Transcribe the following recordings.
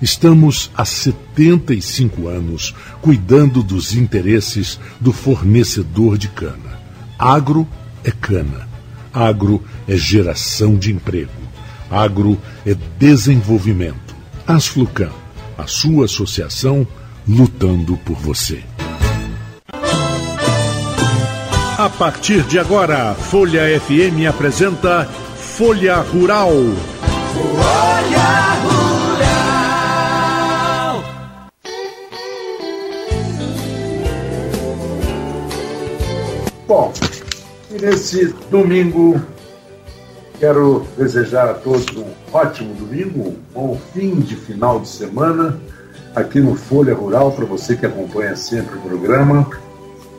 Estamos há 75 anos cuidando dos interesses do fornecedor de cana. Agro é cana. Agro é geração de emprego. Agro é desenvolvimento. Asflucan, a sua associação lutando por você. A partir de agora, Folha FM apresenta Folha Rural. Folha Rural. Bom, e nesse domingo quero desejar a todos um ótimo domingo, um bom fim de final de semana aqui no Folha Rural, para você que acompanha sempre o programa.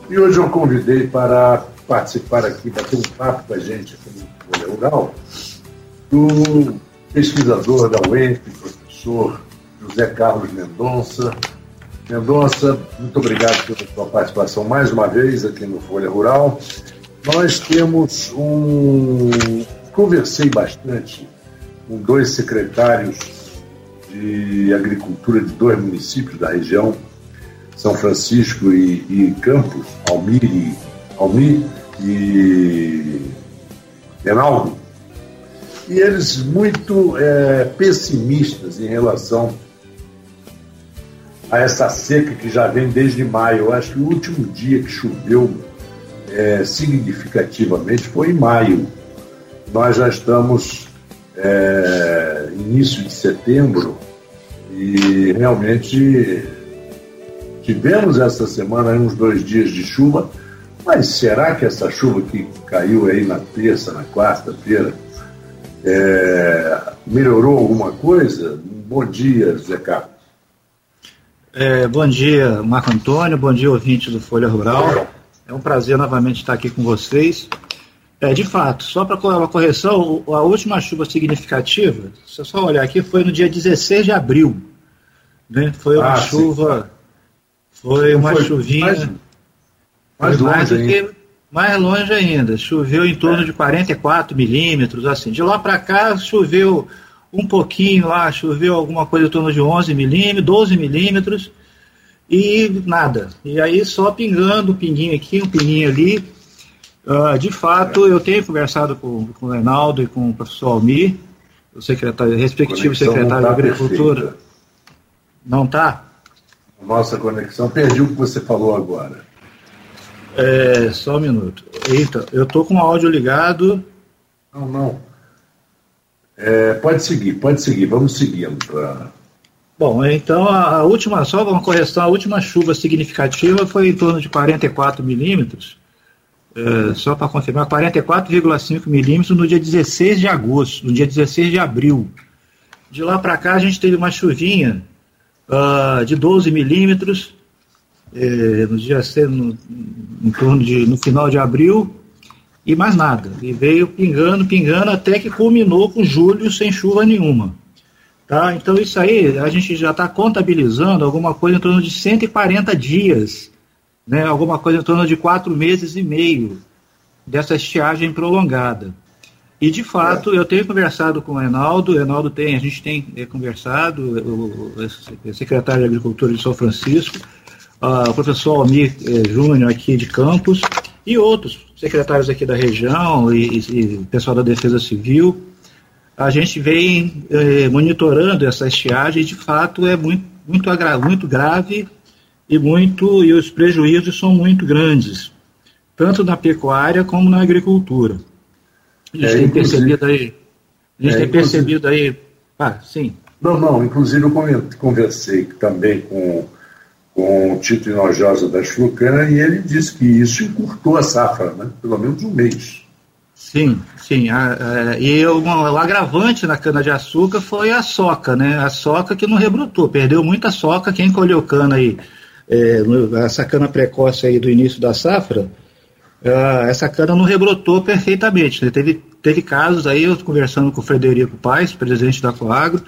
E hoje eu convidei para participar aqui, bater um papo com a gente aqui no Folha Rural, do pesquisador da UENF, professor José Carlos Mendonça, Mendonça, muito obrigado pela sua participação mais uma vez aqui no Folha Rural. Nós temos um. Conversei bastante com dois secretários de agricultura de dois municípios da região, São Francisco e, e Campos, Almir e, Almir e Renaldo, e eles muito é, pessimistas em relação a essa seca que já vem desde maio. Eu acho que o último dia que choveu é, significativamente foi em maio. Nós já estamos é, início de setembro e realmente tivemos essa semana uns dois dias de chuva, mas será que essa chuva que caiu aí na terça, na quarta-feira, é, melhorou alguma coisa? Bom dia, Zé Carlos. É, bom dia, Marco Antônio, bom dia, ouvinte do Folha Rural. É um prazer novamente estar aqui com vocês. É, de fato, só para uma correção, a última chuva significativa, se eu só olhar aqui, foi no dia 16 de abril. Né? Foi uma ah, chuva. Sim. Foi uma foi chuvinha. Mais, mais longe mais, que, mais longe ainda. Choveu em torno é. de 44 milímetros, assim. De lá para cá, choveu um pouquinho lá, choveu alguma coisa em torno de 11 milímetros, 12 milímetros, e nada. E aí só pingando, um pinguinho aqui, um pinguinho ali. Uh, de fato, eu tenho conversado com, com o Reinaldo e com o professor Almir, o secretário, respectivo secretário tá de Agricultura. Perfeita. Não está? Nossa conexão, perdi o que você falou agora. É, só um minuto. Eita, eu estou com o áudio ligado. Não, não. É, pode seguir, pode seguir, vamos seguindo. Pra... Bom, então a, a, última, só uma correção, a última chuva significativa foi em torno de 44 milímetros, é, só para confirmar, 44,5 milímetros no dia 16 de agosto, no dia 16 de abril. De lá para cá a gente teve uma chuvinha uh, de 12 milímetros, é, no dia em torno de no final de abril e mais nada. E veio pingando, pingando, até que culminou com julho sem chuva nenhuma. Tá? Então isso aí a gente já está contabilizando alguma coisa em torno de 140 dias, né? alguma coisa em torno de quatro meses e meio dessa estiagem prolongada. E de fato, eu tenho conversado com o Reinaldo, o Reinaldo tem, a gente tem é, conversado, o, o, secretário de Agricultura de São Francisco, uh, o professor Almir eh, Júnior aqui de Campos, e outros secretários aqui da região e, e pessoal da Defesa Civil. A gente vem eh, monitorando essa estiagem e, de fato, é muito, muito, muito grave e, muito, e os prejuízos são muito grandes, tanto na pecuária como na agricultura. A gente é, tem percebido aí. A gente é, tem percebido aí. Ah, sim. Não, não, inclusive eu conversei também com com o Tito Inojosa da Chucana e ele disse que isso encurtou a safra, né? pelo menos um mês. Sim, sim. A, a, e o, agravante na cana-de-açúcar foi a soca, né? A soca que não rebrotou, perdeu muita soca. Quem colheu cana aí, é, essa cana precoce aí do início da safra, é, essa cana não rebrotou perfeitamente. Né? Teve, teve casos aí, eu conversando com o Frederico Paes, presidente da Coagro,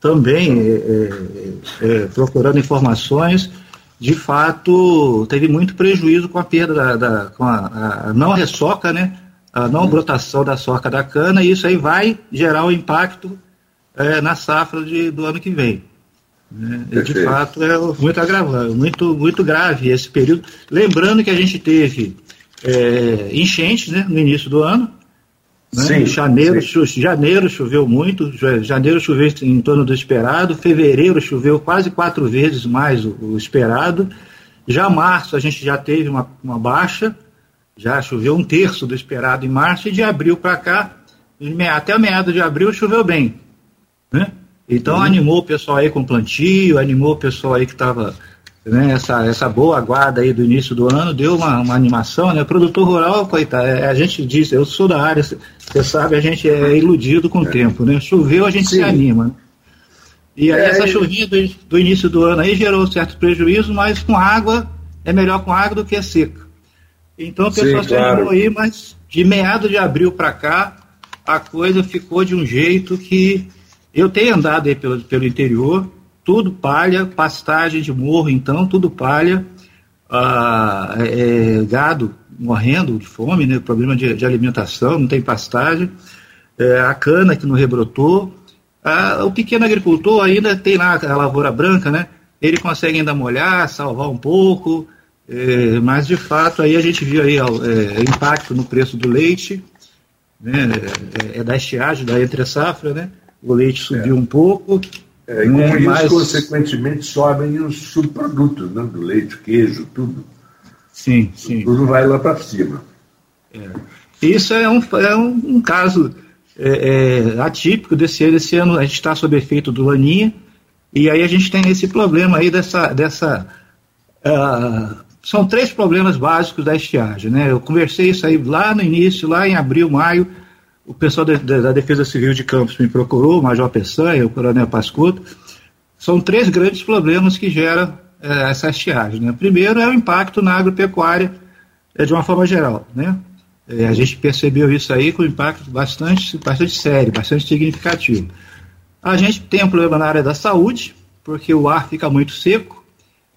também é, procurando informações, de fato teve muito prejuízo com a perda da, da com a, a não ressoca, né? a não brotação da soca da cana, e isso aí vai gerar um impacto na safra de, do ano que vem. Né? De fato, é muito agravante, muito, muito grave esse período. Lembrando que a gente teve é, enchentes né, no início do ano. Né? Sim, janeiro, sim. Cho, janeiro choveu muito, janeiro choveu em torno do esperado, fevereiro choveu quase quatro vezes mais o, o esperado. Já março a gente já teve uma, uma baixa, já choveu um terço do esperado em março e de abril para cá, até meado de abril choveu bem. Né? Então uhum. animou o pessoal aí com plantio, animou o pessoal aí que estava né, essa, essa boa guarda aí do início do ano, deu uma, uma animação, né? O produtor rural, coitado, é, a gente diz, eu sou da área, você sabe, a gente é iludido com o é. tempo, né? Choveu, a gente Sim. se anima. Né? E aí é, essa chuvinha do, do, início do ano aí gerou certo prejuízo, mas com água, é melhor com água do que seca. Então o pessoal Sim, se claro. aí, mas de meado de abril para cá, a coisa ficou de um jeito que eu tenho andado aí pelo, pelo interior, tudo palha, pastagem de morro, então, tudo palha, ah, é, gado morrendo de fome, né, problema de, de alimentação, não tem pastagem, é, a cana que não rebrotou, ah, o pequeno agricultor ainda tem lá a lavoura branca, né, ele consegue ainda molhar, salvar um pouco, é, mas de fato aí a gente viu aí é, impacto no preço do leite, né, é, é da estiagem, da entre safra, né? O leite subiu é. um pouco. É, e com né, isso, consequentemente, sobem os subprodutos né, do leite, queijo, tudo. Sim, sim. Tudo vai lá para cima. É. Isso é um, é um, um caso atípico desse ano. Esse ano a gente está sob efeito do Laninha, e aí a gente tem esse problema aí dessa, dessa uh, são três problemas básicos da estiagem. Né? Eu conversei isso aí lá no início, lá em abril, maio. O pessoal de, de, da Defesa Civil de Campos me procurou, o Major Peçanha, o Coronel Pascuto. São três grandes problemas que geram é, essa estiagem. Né? Primeiro é o impacto na agropecuária é, de uma forma geral. Né? É, a gente percebeu isso aí com impacto bastante, bastante sério, bastante significativo. A gente tem um problema na área da saúde, porque o ar fica muito seco,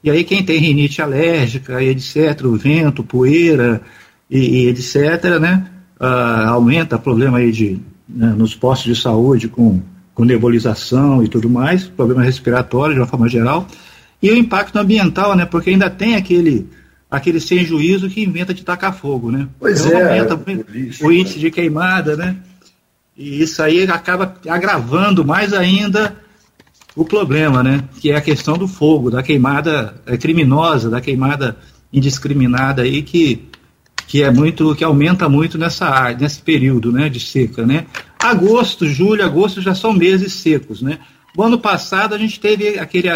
e aí quem tem rinite alérgica, etc., o vento, poeira e, e etc., né, uh, aumenta o problema aí de, né, nos postos de saúde com, com nebulização e tudo mais, problema respiratório de uma forma geral, e o impacto ambiental, né, porque ainda tem aquele aquele sem juízo que inventa de tacar fogo, né? Pois então, é. Aumenta o, lixo, o índice de queimada, né? E isso aí acaba agravando mais ainda o problema, né? Que é a questão do fogo, da queimada é, criminosa, da queimada indiscriminada aí que, que é muito, que aumenta muito nessa nesse período, né? De seca, né? Agosto, julho, agosto já são meses secos, né? O ano passado a gente teve aquele,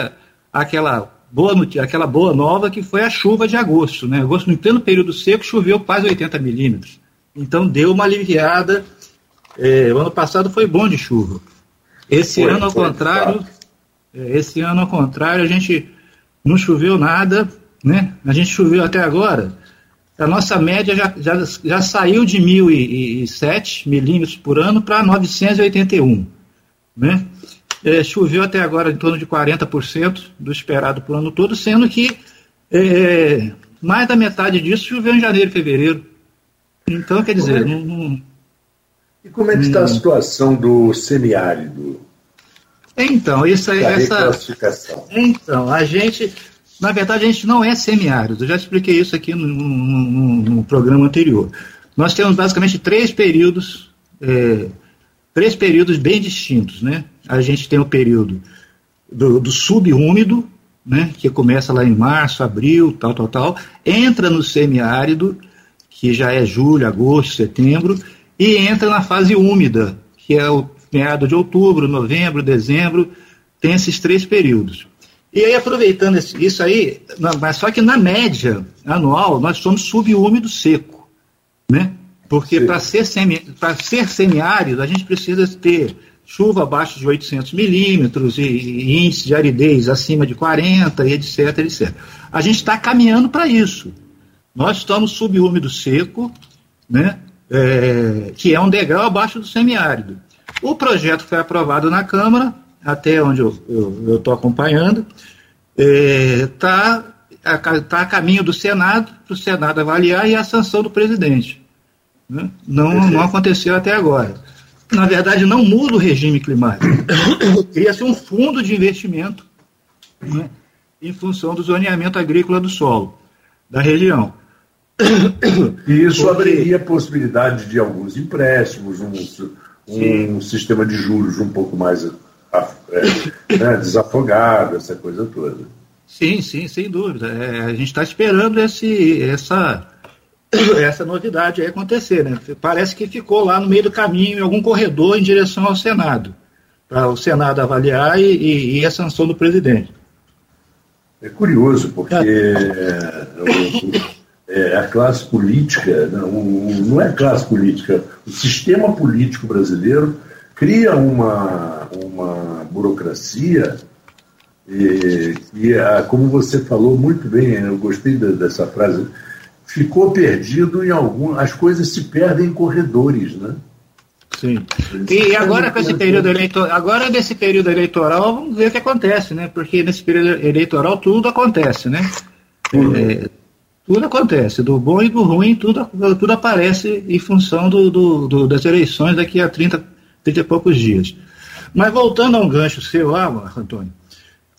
aquela boa aquela boa nova que foi a chuva de agosto, né? Agosto no pleno período seco choveu quase 80 milímetros, então deu uma aliviada. É, o ano passado foi bom de chuva. Esse foi, ano, ao contrário, é, esse ano, ao contrário, a gente não choveu nada, né? A gente choveu até agora. A nossa média já, já, já saiu de 1.007 milímetros por ano para 981, né? É, choveu até agora em torno de 40% do esperado para o ano todo, sendo que é, mais da metade disso choveu em janeiro e fevereiro. Então, quer dizer, é? não, não, E como é que está a situação do semiárido? Então, isso aí, essa. Então, a gente. Na verdade, a gente não é semiárido. Eu já expliquei isso aqui no, no, no programa anterior. Nós temos basicamente três períodos, é, três períodos bem distintos, né? A gente tem o período do, do subúmido, né? Que começa lá em março, abril, tal, tal, tal. Entra no semiárido, que já é julho, agosto, setembro, e entra na fase úmida, que é o meado de outubro, novembro, dezembro, tem esses três períodos. E aí, aproveitando isso aí, mas só que na média anual nós somos subúmido seco, né? Porque para ser, semi, ser semiárido, a gente precisa ter chuva abaixo de 800 milímetros e, e índice de aridez acima de 40 e etc, etc. A gente está caminhando para isso. Nós estamos subúmido seco, né, é, que é um degrau abaixo do semiárido. O projeto foi aprovado na Câmara, até onde eu estou acompanhando, está é, tá, tá a caminho do Senado, para o Senado avaliar e a sanção do presidente. Né? Não, não aconteceu até agora. Na verdade, não muda o regime climático. Cria-se um fundo de investimento né, em função do zoneamento agrícola do solo da região. E isso Porque... abriria a possibilidade de alguns empréstimos, um, um sistema de juros um pouco mais né, desafogado, essa coisa toda. Sim, sim, sem dúvida. É, a gente está esperando esse, essa, essa novidade acontecer. Né? Parece que ficou lá no meio do caminho, em algum corredor em direção ao Senado, para o Senado avaliar e, e, e, a sanção do presidente. É curioso, porque é, é, a classe política, não, não é a classe política, o sistema político brasileiro cria uma, uma burocracia e, e a, como você falou muito bem, eu gostei dessa frase, ficou perdido em algum. As coisas se perdem em corredores, né? Sim. E agora com esse período eleitoral, agora nesse período eleitoral, vamos ver o que acontece, né? Porque nesse período eleitoral tudo acontece, né? É, tudo acontece, do bom e do ruim, tudo, tudo aparece em função do, do, do, das eleições daqui a 30, 30 e poucos dias. Mas voltando a um gancho seu lá, Antônio,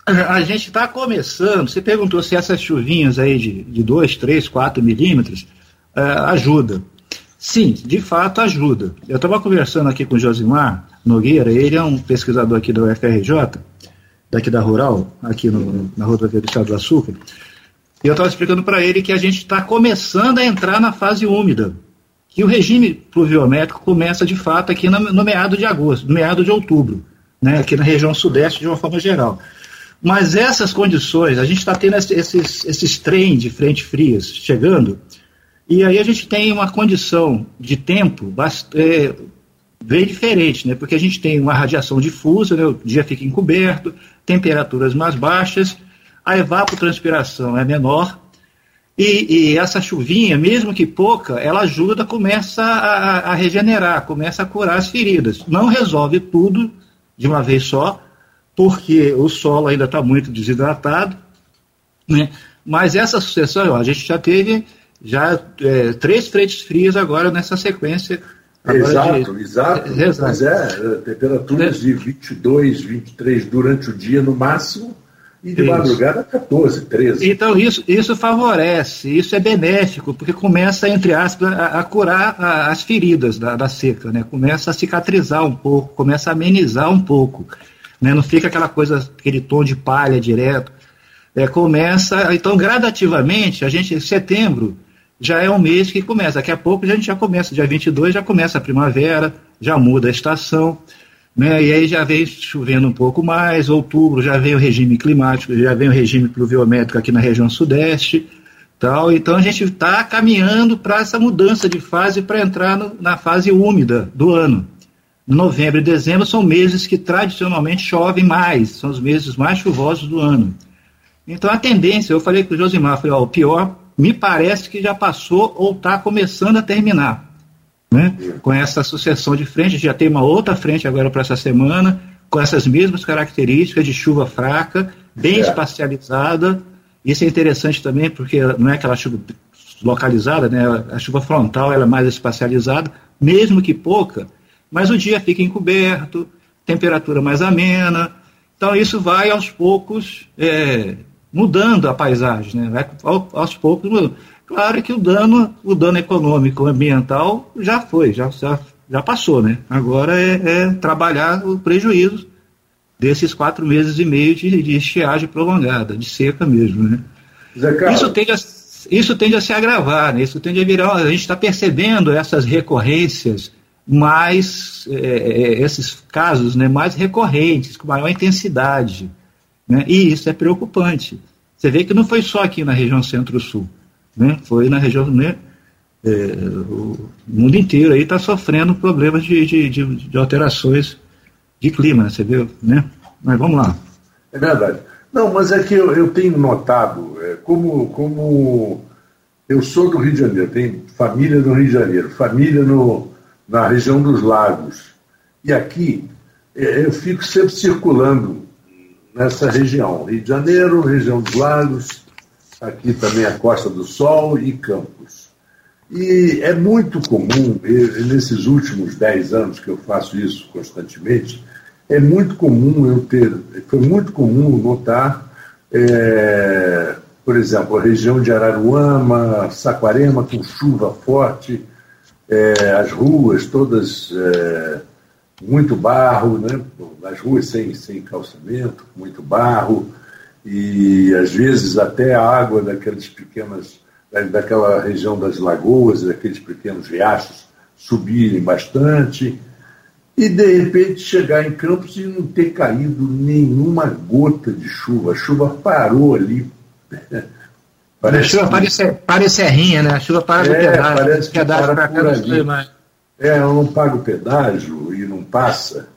a gente está começando. Você perguntou se essas chuvinhas aí de, de 2, 3, 4 milímetros uh, ajuda. Sim, de fato ajuda. Eu estava conversando aqui com o Josimar Nogueira, ele é um pesquisador aqui da UFRJ, daqui da Rural, aqui no, na rodovia do Estado do Açúcar, e eu estava explicando para ele que a gente está começando a entrar na fase úmida, que o regime pluviométrico começa de fato aqui no, no meado de agosto, no meado de outubro, né, aqui na região sudeste de uma forma geral. Mas essas condições, a gente está tendo esses, esses trem de frente frias chegando, e aí a gente tem uma condição de tempo é, bem diferente, né? porque a gente tem uma radiação difusa, né? o dia fica encoberto, temperaturas mais baixas, a evapotranspiração é menor, e, e, essa chuvinha, mesmo que pouca, ela ajuda, começa a, a, regenerar, começa a curar as feridas. Não resolve tudo de uma vez só, porque o solo ainda está muito desidratado, né? mas essa sucessão, ó, a gente já teve já é, três frentes frias agora nessa sequência. Exato, de... exato. Exato. Mas é, temperaturas é. de 22, 23 durante o dia no máximo, e de isso. madrugada 14, 13. Então isso, isso favorece, isso é benéfico, porque começa, entre aspas, a, a curar a, as feridas da, da seca, né? começa a cicatrizar um pouco, começa a amenizar um pouco né? não fica aquela coisa, aquele tom de palha direto. É, começa, então gradativamente, a gente, setembro já é um mês que começa, daqui a pouco a gente já começa, dia 22 já começa a primavera, já muda a estação, né? e aí já vem chovendo um pouco mais, outubro já vem o regime climático, já vem o regime pluviométrico aqui na região sudeste, tal, então a gente está caminhando para essa mudança de fase para entrar no, na fase úmida do ano novembro e dezembro são meses que tradicionalmente chovem mais, são os meses mais chuvosos do ano. Então a tendência, eu falei com o Josimar, falei, ó, o pior me parece que já passou ou está começando a terminar. Né? Com essa sucessão de frentes, já tem uma outra frente agora para essa semana, com essas mesmas características de chuva fraca, bem é. espacializada. Isso é interessante também, porque não é aquela chuva localizada, né? a chuva frontal ela é mais espacializada, mesmo que pouca, mas o dia fica encoberto, temperatura mais amena. Então isso vai aos poucos é, mudando a paisagem, né? vai aos poucos mudando. Claro que o dano, o dano econômico ambiental já foi, já, já, já passou, né? Agora é, é trabalhar o prejuízo desses quatro meses e meio de, de estiagem prolongada, de seca mesmo, né? Isso tende a, isso tende a se agravar, né? Isso tende a virar. A gente está percebendo essas recorrências mais é, é, esses casos né, mais recorrentes, com maior intensidade. Né? E isso é preocupante. Você vê que não foi só aqui na região centro-sul, né? foi na região. Né? é, o mundo inteiro aí está sofrendo problemas de, de, de, de, alterações de clima, você viu, né? Mas vamos lá. É verdade. Não, mas é que eu, eu tenho notado, é, como, como eu sou do Rio de Janeiro, tenho família no Rio de Janeiro, família no, na região dos lagos, e aqui é, eu fico sempre circulando nessa região, Rio de Janeiro, região dos lagos, aqui também a Costa do Sol e Campos. E é muito comum, nesses últimos dez anos que eu faço isso constantemente, é muito comum eu ter, foi muito comum notar, é, por exemplo, a região de Araruama, Saquarema com chuva forte, é, as ruas todas é, muito barro, né? as ruas sem, sem calçamento, muito barro, e às vezes até a água daquelas pequenas, daquela região das lagoas, daqueles pequenos riachos subirem bastante, e de repente chegar em Campos e não ter caído nenhuma gota de chuva. A chuva parou ali. Parece a chuva parece, parece serrinha, né? A chuva para é, pedágio. Parece que pedágio para por ali. É, eu não pago pedágio e não passa.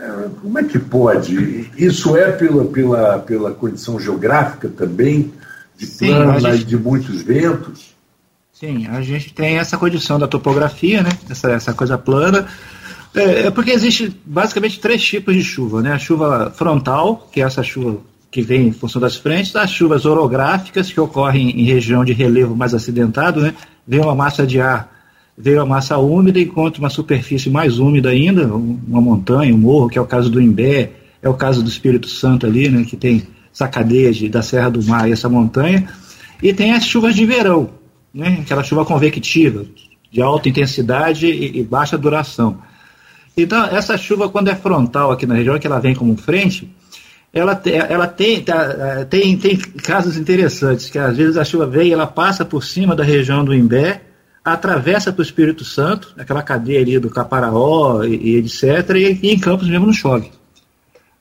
É, como é que pode? Isso é pela, pela, pela condição geográfica também, de plana gente... e de muitos ventos? Sim, a gente tem essa condição da topografia, né? essa, essa coisa plana. É, é porque existe basicamente três tipos de chuva, né? A chuva frontal, que é essa chuva que vem em função das frentes, as chuvas orográficas, que ocorrem em região de relevo mais acidentado, né? Vem uma massa de ar veio a massa úmida e encontra uma superfície mais úmida ainda, uma montanha, um morro, que é o caso do Imbé, é o caso do Espírito Santo ali, né, que tem essa cadeia de, da Serra do Mar e essa montanha, e tem as chuvas de verão, né, aquela chuva convectiva, de alta intensidade e, e baixa duração. Então, essa chuva, quando é frontal aqui na região, que ela vem como frente, ela, ela tem, tá, tem, tem casos interessantes, que às vezes a chuva vem e ela passa por cima da região do Imbé, atravessa para o Espírito Santo, aquela cadeia ali do Caparaó e, e etc., e, e, em Campos mesmo não chove.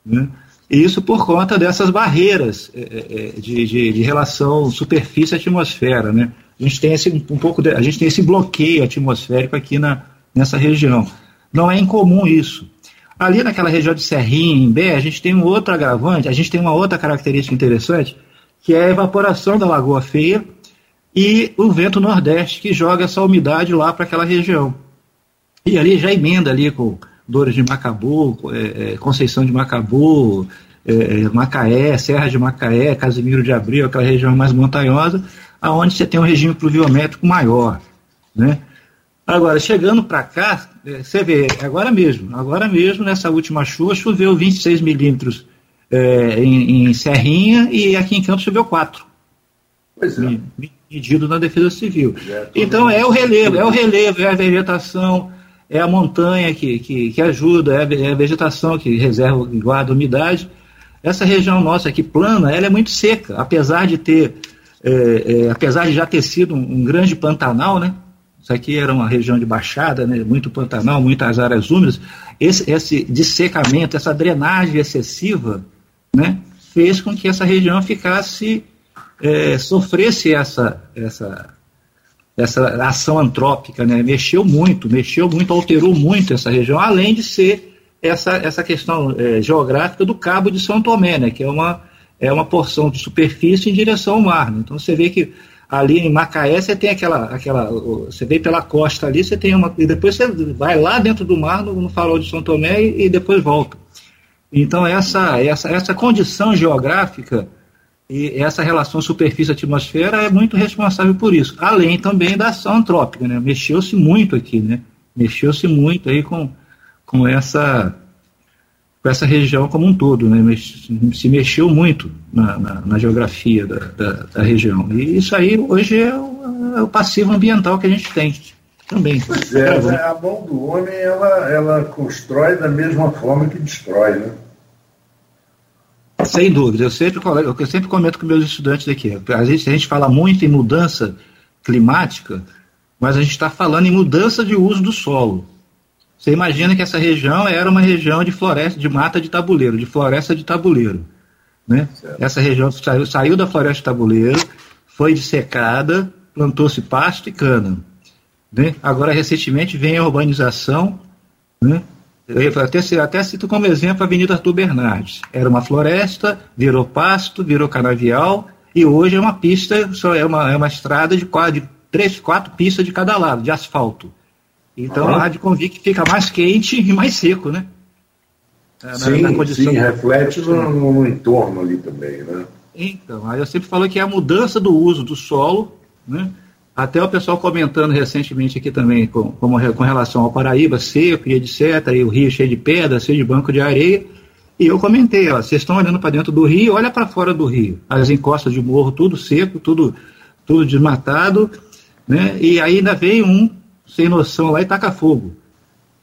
Né? Isso por conta dessas barreiras é, é, é, de, de, de, relação superfície-atmosfera. Né? A, gente tem esse, um pouco a gente tem esse bloqueio atmosférico aqui na, nessa região. Não é incomum isso. Ali naquela região de Serrinha, em Bé, a gente tem um outro agravante, a gente tem uma outra característica interessante, que é a evaporação da Lagoa Feia, e o vento nordeste que joga essa umidade lá para aquela região. E ali já emenda ali com Dores de Macabu, é, é, Conceição de Macabu, é, é, Macaé, Serra de Macaé, Casimiro de Abril, aquela região mais montanhosa, aonde você tem um regime pluviométrico maior, né? Agora, chegando para cá, é, você vê, agora mesmo, agora mesmo, nessa última chuva, choveu 26 milímetros é, em, em, Serrinha e aqui em Campos choveu 4. Pois é medido na defesa civil. Então é o relevo, é o relevo, é a vegetação, é a montanha que, que, que ajuda, é a, é vegetação que reserva e guarda umidade. Essa região nossa aqui plana, ela é muito seca, apesar de ter, é, é, apesar de já ter sido um, um, grande pantanal, né? Isso aqui era uma região de baixada, né? muito pantanal, muitas áreas úmidas. Esse, esse dessecamento, essa drenagem excessiva, né? fez com que essa região ficasse é, sofresse essa, essa, essa ação antrópica, né? mexeu muito, mexeu muito, alterou muito essa região, além de ser essa, essa questão é, geográfica do Cabo de São Tomé, né? que é uma, é uma porção de superfície em direção ao mar. Né? Então você vê que ali em Macaé você tem aquela, aquela você vem pela costa ali, você tem uma, e depois você vai lá dentro do mar, no, no farol de São Tomé, e, e depois volta. Então essa, essa, essa condição geográfica e essa relação superfície-atmosfera é muito responsável por isso, além também da ação antrópica, né? Mexeu-se muito aqui, né? Mexeu-se muito aí com, com essa com essa região como um todo, né? Se mexeu muito na, na, na geografia da, da, da, região. E isso aí hoje é o, é o, passivo ambiental que a gente tem também. Pois é, né? a mão do homem ela, ela constrói da mesma forma que destrói, né? Sem dúvida, eu sempre, eu sempre comento com meus estudantes aqui. A gente, a gente fala muito em mudança climática, mas a gente está falando em mudança de uso do solo. Você imagina que essa região era uma região de floresta, de mata de tabuleiro, de floresta de tabuleiro. Né? Essa região saiu, saiu da floresta de tabuleiro, foi dissecada, plantou-se pasto e cana. Né? Agora, recentemente, vem a urbanização. Né? Eu até, até cito como exemplo a Avenida Arthur Bernardes. Era uma floresta, virou pasto, virou canavial, e hoje é uma pista, só é uma, é uma estrada de, quatro, de três, quatro pistas de cada lado, de asfalto. Então uhum. a Rádio Convic fica mais quente e mais seco, né? Na, sim, na sim, reflete no, no, entorno ali também, né? Então, aí eu sempre falo que é a mudança do uso do solo, né? Até o pessoal comentando recentemente aqui também com, com, com relação ao Paraíba seco e etc, e o rio cheio de pedra, cheio de banco de areia, e eu comentei, ó, vocês estão olhando para dentro do rio, olha para fora do rio, as encostas de morro tudo seco, tudo tudo desmatado, né? E aí ainda vem um sem noção lá e taca fogo.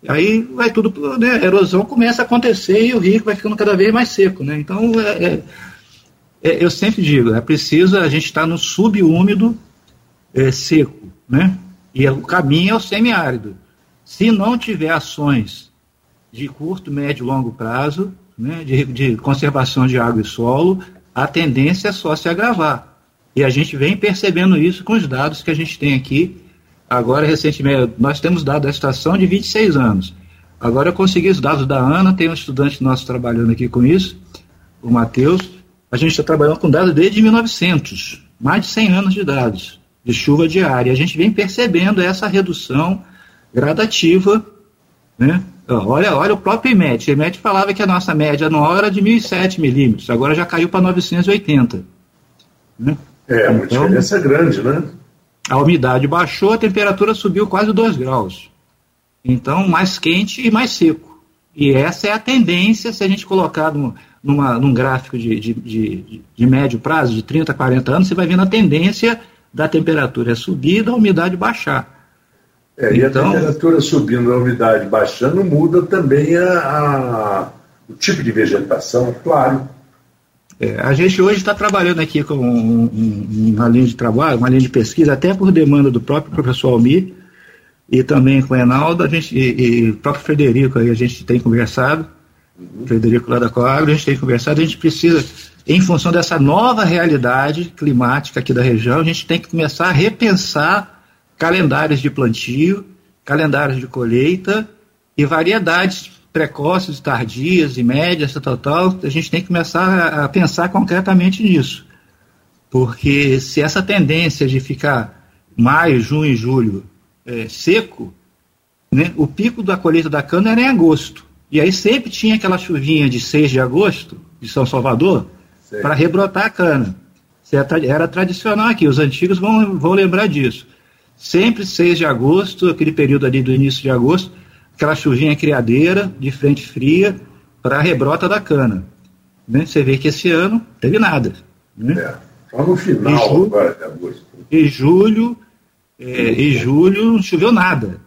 Aí vai tudo, né? A erosão começa a acontecer e o rio vai ficando cada vez mais seco, né? Então, é, é, é, eu sempre digo, é preciso a gente estar tá no subúmido é, seco, né? E o caminho é o semiárido. Se não tiver ações de curto, médio e longo prazo, né, de, de conservação de água e solo, a tendência é só se agravar. E a gente vem percebendo isso com os dados que a gente tem aqui Agora, recentemente, nós temos dados da estação de 26 anos. Agora eu consegui os dados da ANA, tem um estudante nosso trabalhando aqui com isso, o Matheus. A gente está trabalhando com dados desde 1900, mais de 100 anos de dados de chuva diária. A gente vem percebendo essa redução gradativa. Né? Olha, olha o próprio IMET. O IMET falava que a nossa média anual era de 1.007 milímetros, agora já caiu para 980. Né? É, uma então, diferença grande, né? a umidade baixou, a temperatura subiu quase 2 graus. Então, mais quente e mais seco. E essa é a tendência, se a gente colocar no, numa, num gráfico de, de, de, de, médio prazo, de 30 a 40 anos, você vai vendo a tendência da temperatura subir e da umidade baixar. É, e então, a temperatura subindo, a umidade baixando, muda também a, a o tipo de vegetação, claro. É, a gente hoje está trabalhando aqui com um, um, uma linha de trabalho, uma linha de pesquisa, até por demanda do próprio professor Almir e também com o Enaldo, a gente, e, e o próprio Frederico, aí a gente tem conversado. Frederico lá da Coagro, a gente tem conversado, a gente precisa, em função dessa nova realidade climática aqui da região, a gente tem que começar a repensar calendários de plantio, calendários de colheita e variedades precoces, tardias e médias, tal, tal, a gente tem que começar a pensar concretamente nisso. Porque se essa tendência de ficar maio, junho e julho é, seco, né, o pico da colheita da cana era em agosto. E aí sempre tinha aquela chuvinha de 6 de agosto, de São Salvador, para rebrotar a cana. Era tradicional aqui, os antigos vão, vão lembrar disso. Sempre 6 de agosto, aquele período ali do início de agosto, aquela chuvinha criadeira, de frente fria, para a rebrota da cana. Né? Você vê que esse ano teve nada. Né? É, só no final julho, agora de agosto. E julho, é, e julho não choveu nada.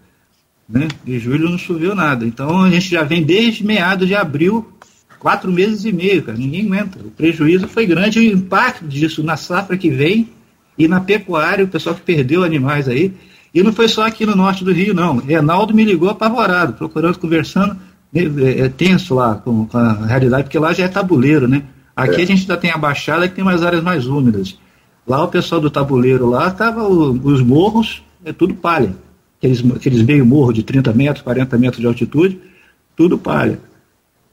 Né? E julho não choveu nada. Então a gente já vem desde meados de abril, quatro meses e meio, cara. Ninguém aguenta. O prejuízo foi grande, o impacto disso na safra que vem e na pecuária, o pessoal que perdeu animais aí. E não foi só aqui no norte do Rio, não. Reinaldo me ligou apavorado, procurando, conversando, né, é, é tenso lá com, com, a realidade, porque lá já é tabuleiro, né? Aqui é. a gente já tem a Baixada que tem umas áreas mais úmidas. Lá o pessoal do tabuleiro lá tava o, os morros, é tudo palha. Aqueles, aqueles meio morro de 30 metros, 40 metros de altitude, tudo palha.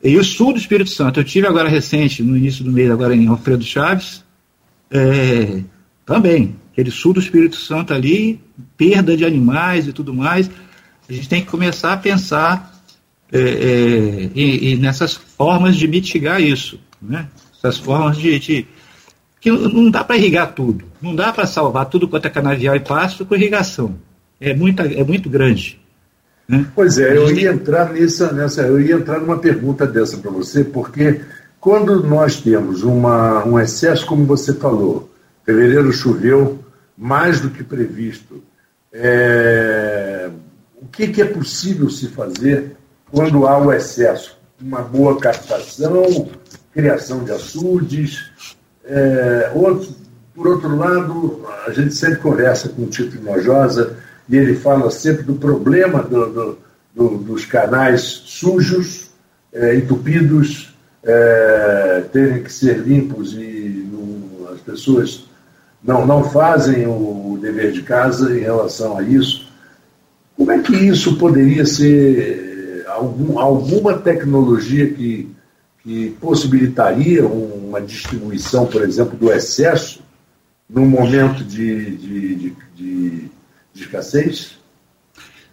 E o sul do Espírito Santo, eu tive agora recente, no início do mês, agora em Alfredo Chaves, é, também aquele sul do Espírito Santo ali, perda de animais e tudo mais. A gente tem que começar a pensar é, é, e, e nessas formas de mitigar isso, né? Essas formas de, de que não dá para irrigar tudo, não dá para salvar tudo quanto é canavial e pasto com irrigação. É, muita, é muito grande. Né? Pois é, eu ia entrar nessa, nessa, eu ia entrar numa pergunta dessa para você, porque quando nós temos uma, um excesso, como você falou, fevereiro choveu, mais do que previsto. É, o que, que, é possível se fazer quando há o excesso? Uma boa captação, criação de açudes. É, outro, por outro lado, a gente sempre conversa com o Tito Nojosa e ele fala sempre do problema do, do, do, dos canais sujos, é, entupidos, é, terem que ser limpos e no, as pessoas não, não fazem o dever de casa em relação a isso. Como é que isso poderia ser algum, alguma tecnologia que, que possibilitaria uma distribuição, por exemplo, do excesso num momento de, de, de, de, de escassez?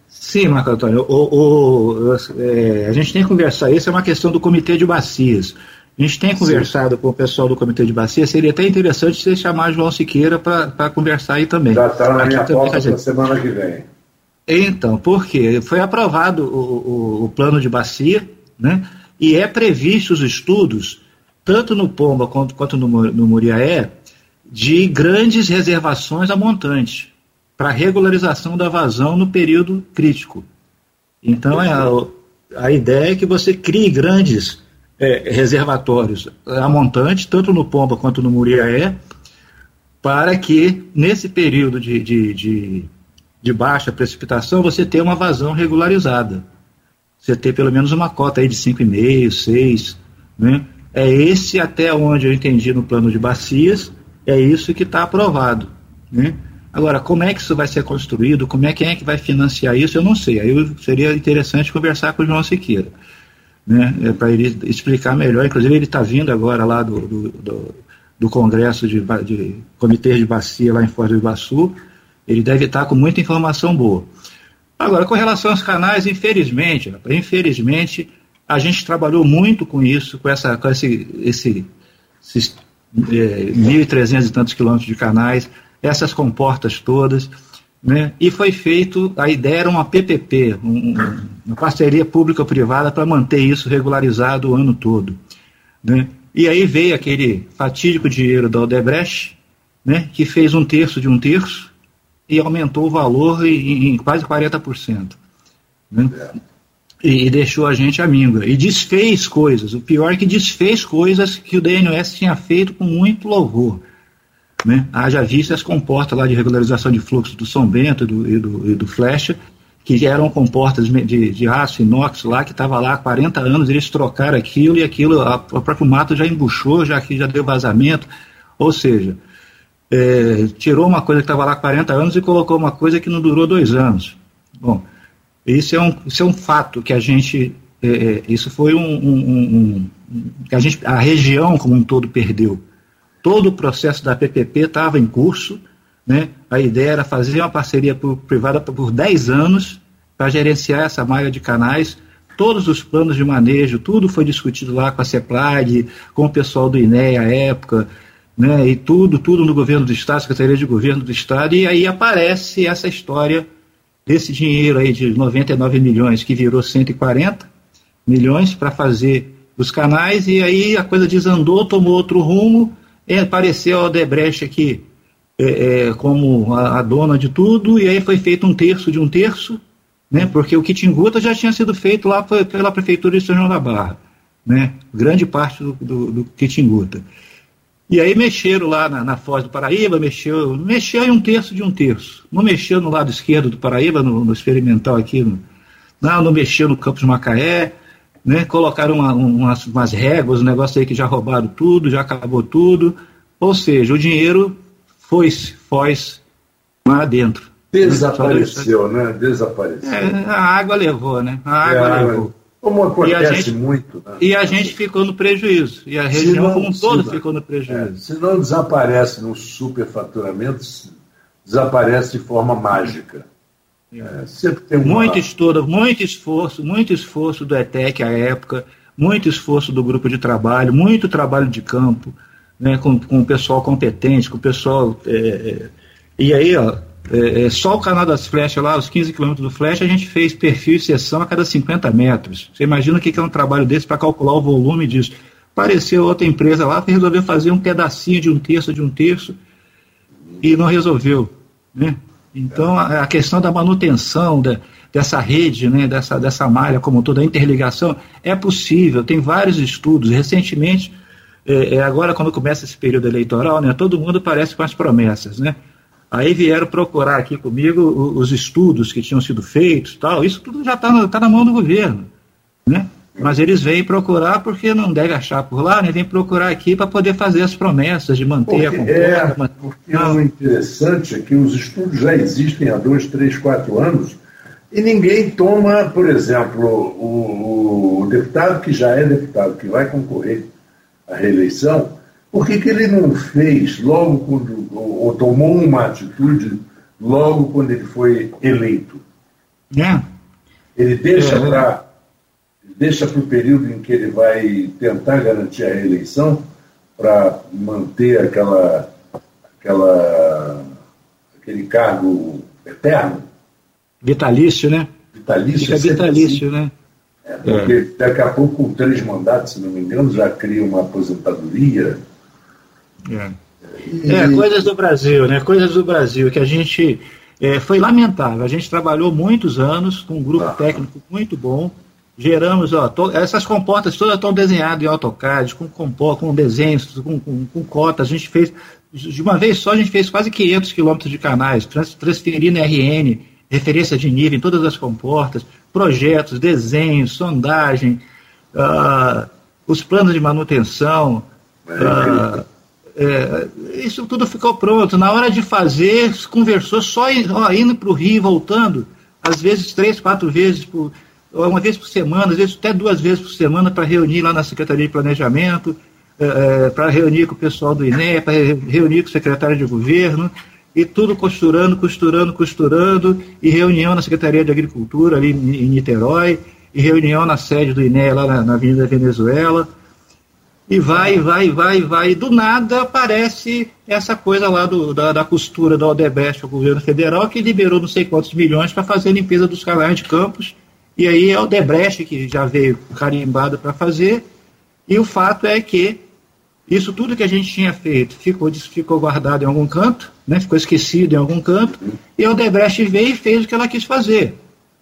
Sim, Marco Antônio. O, o, é, a gente tem que conversar. Isso é uma questão do comitê de bacias. A gente tem conversado Sim. com o pessoal do Comitê de Bacia, seria até interessante você chamar João Siqueira para conversar aí também. Já está na minha pauta para semana que vem. Então, por quê? Foi aprovado o, o, o, plano de bacia, né? E é previsto os estudos, tanto no Pomba quanto, quanto no, no Muriaé, de grandes reservações a montante para regularização da vazão no período crítico. Então, é a, a ideia é que você crie grandes é, reservatórios a montante, tanto no Pomba quanto no Muriaé, para que nesse período de, de, de, de, baixa precipitação você tenha uma vazão regularizada. Você ter pelo menos uma cota aí de 5,5, 6. Né? É esse até onde eu entendi no plano de bacias, é isso que está aprovado. Né? Agora, como é que isso vai ser construído, como é quem é que vai financiar isso, eu não sei. Aí seria interessante conversar com o João Siqueira né, é para ele explicar melhor. Inclusive, ele está vindo agora lá do, do, do, do Congresso de, de Comitê de Bacia lá em Foz do Iguaçu. Ele deve estar tá com muita informação boa. Agora, com relação aos canais, infelizmente, infelizmente, a gente trabalhou muito com isso, com, essa, com esse, esse, esses é, 1.300 e tantos quilômetros de canais, essas comportas todas. Né? E foi feito, a ideia era uma PPP, um, uma parceria pública-privada para manter isso regularizado o ano todo. Né? E aí veio aquele fatídico dinheiro da Odebrecht, né, que fez um terço de um terço e aumentou o valor em, em quase 40%. Né? E, e, deixou a gente à míngua. E desfez coisas. O pior é que desfez coisas que o DNS tinha feito com muito louvor. Né? Haja vista as comportas lá de regularização de fluxo do São Bento e do, e do, e do Flecha, que eram comportas de, de aço inox lá, que estava lá há 40 anos, eles trocaram aquilo e aquilo, a, o próprio mato já embuchou, já que já deu vazamento, ou seja, é, tirou uma coisa que estava lá há 40 anos e colocou uma coisa que não durou dois anos. Bom, isso é um, isso é um fato que a gente, é, é isso foi um, um, um, que a, gente, a região como um todo perdeu. Todo o processo da PPP estava em curso, né? a ideia era fazer uma parceria privada por 10 anos para gerenciar essa malha de canais. Todos os planos de manejo, tudo foi discutido lá com a CEPLAG, com o pessoal do INE à época, né? e tudo, tudo no governo do Estado, Secretaria de Governo do Estado, e aí aparece essa história desse dinheiro aí de 99 milhões que virou 140 milhões para fazer os canais, e aí a coisa desandou, tomou outro rumo, é, apareceu a Odebrecht aqui é, é, como a, a, dona de tudo, e aí foi feito um terço de um terço, né, porque o Kitinguta já tinha sido feito lá pela Prefeitura de São João da Barra, né, grande parte do, do, do. E aí mexeram lá na, na, Foz do Paraíba, mexeu, mexeu em um terço de um terço. Não mexeu no lado esquerdo do Paraíba, no, no experimental aqui, no, não, não mexeu no Campos Macaé, né? Colocaram uma, umas, umas réguas, um negócio aí que já roubaram tudo, já acabou tudo. Ou seja, o dinheiro foi, foi lá dentro. Desapareceu, né? Desapareceu. É, a água levou, né? A água é, levou. Como acontece gente, muito. Né? E a gente ficou no prejuízo. E a região não, como um todo ficou no prejuízo. É, se não desaparece no superfaturamento, desaparece de forma mágica. É, sempre tem uma... Muito estudo, muito esforço, muito esforço do ETEC à época, muito esforço do grupo de trabalho, muito trabalho de campo, né, com, com o pessoal competente, com o pessoal. É, é e aí, ó, é, é, só o canal das flechas lá, os 15 quilômetros do flecha, a gente fez perfil e seção a cada 50 metros. Você imagina o que é um trabalho desse para calcular o volume disso. Apareceu outra empresa lá que resolveu fazer um pedacinho de um terço de um terço e não resolveu. Né? Então, a, a questão da manutenção dessa rede, né, dessa, dessa malha como toda a interligação, é possível, tem vários estudos. Recentemente, é, é, agora quando começa esse período eleitoral, né, todo mundo parece com as promessas, né? Aí vieram procurar aqui comigo os estudos que tinham sido feitos, tal. Isso tudo já está tá na mão do governo, né? Mas eles vêm procurar porque não deve achar por lá, né? Vem procurar aqui para poder fazer as promessas de manter porque a concorda. É, porque o interessante é que os estudos já existem há dois, três, quatro anos E ninguém toma, por exemplo, o, o, deputado que já é deputado, que vai concorrer à reeleição, por que, que ele não fez logo quando, ou, ou tomou uma atitude logo quando ele foi eleito? É. Ele deixa é. para deixa para o período em que ele vai tentar garantir a reeleição para manter aquela, aquela, aquele cargo eterno? Vitalício, né? Vitalício. Fica vitalício, assim. né? É, porque é. daqui a pouco, com três mandatos, se não me engano, já cria uma aposentadoria. É. E... é, coisas do Brasil, né? Coisas do Brasil que a gente. É, foi lamentável. A gente trabalhou muitos anos com um grupo ah. técnico muito bom. Geramos, ó, to, essas comportas todas estão desenhadas em AutoCAD, com, com, com desenhos, com, com, com cotas. A gente fez, de uma vez só, a gente fez quase 500 quilômetros de canais, trans, transferindo RN, referência de nível em todas as comportas, projetos, desenhos, sondagem, uh, os planos de manutenção. Uh, é, isso tudo ficou pronto. Na hora de fazer, conversou só ó, indo para o Rio e voltando, às vezes três, quatro vezes por uma vez por semana, às vezes até duas vezes por semana, para reunir lá na Secretaria de Planejamento, é, para reunir com o pessoal do INE, para reunir com o secretário de governo, e tudo costurando, costurando, costurando, e reunião na Secretaria de Agricultura, ali em Niterói, e reunião na sede do INE, lá na, na Avenida Venezuela, e vai, vai, vai, vai, e do nada aparece essa coisa lá do, da, da costura da Odebrecht ao governo federal, que liberou não sei quantos milhões para fazer a limpeza dos canais de campos, e aí é o Odebrecht que já veio carimbado para fazer, e o fato é que isso tudo que a gente tinha feito ficou, ficou guardado em algum canto, né, ficou esquecido em algum canto, e a Odebrecht veio e fez o que ela quis fazer.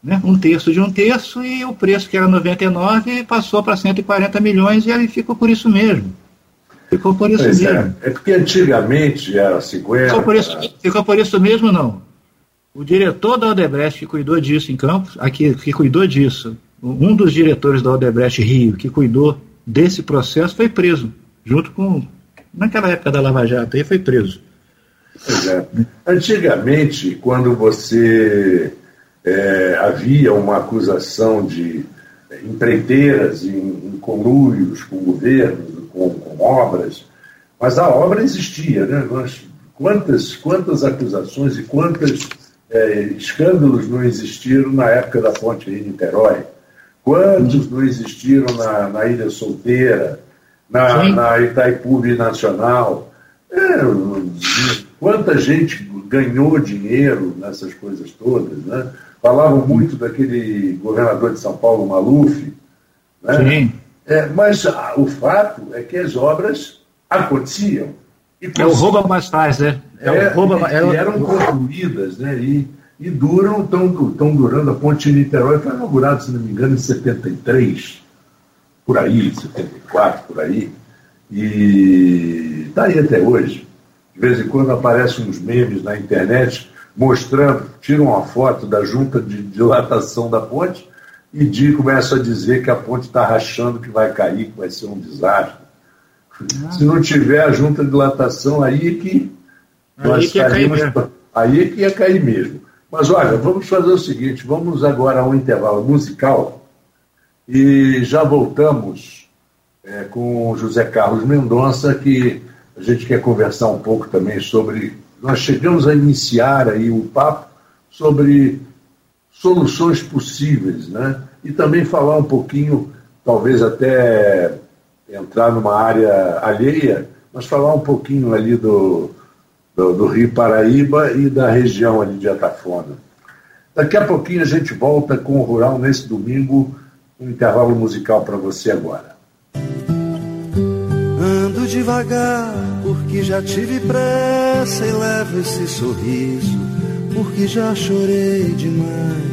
Né, um terço de um terço, e o preço que era 99 passou para 140 milhões, e aí ficou por isso mesmo. Ficou por isso pois é. mesmo. É, é porque antigamente era 50. Ficou por isso, ficou por isso mesmo, não. O diretor da Odebrecht que cuidou disso em Campos, aqui, que cuidou disso, um dos diretores da Odebrecht Rio, que cuidou desse processo, foi preso junto com. Naquela época da Lava Jato, aí foi preso. É. Antigamente, quando você é, havia uma acusação de empreiteiras em, em conluios com governos, com, com, obras, mas a obra existia, né? Nós, quantas, quantas acusações e quantos é, escândalos não existiram na época da ponte em Niterói? Quantos não existiram na, na Ilha Solteira? na, na Itaipu Nacional. É, quanta gente ganhou dinheiro nessas coisas todas, né? Falavam muito daquele governador de São Paulo, Maluf, né? Sim. É, mas ah, o fato é que as obras aconteciam. É o rouba mais faz, né? É, é rouba, e, é, eram concluídas, né? E, e duram, estão durando. A ponte de Niterói foi inaugurada, se não me engano, em 73 por aí, 74, por aí. E está aí até hoje. De vez em quando aparecem uns memes na internet mostrando, tiram uma foto da junta de dilatação da ponte e de, começam a dizer que a ponte está rachando, que vai cair, que vai ser um desastre. Ah. Se não tiver a junta de dilatação, aí é que aí nós que caímos, aí é que ia cair mesmo. Mas olha, vamos fazer o seguinte, vamos agora a um intervalo musical e já voltamos é, com José Carlos Mendonça, que a gente quer conversar um pouco também sobre. Nós chegamos a iniciar aí o papo sobre soluções possíveis, né? E também falar um pouquinho, talvez até entrar numa área alheia, mas falar um pouquinho ali do, do, do Rio Paraíba e da região ali de Atafona. Daqui a pouquinho a gente volta com o Rural nesse domingo um intervalo musical para você agora. Ando devagar, porque já tive pressa e levo esse sorriso, porque já chorei demais.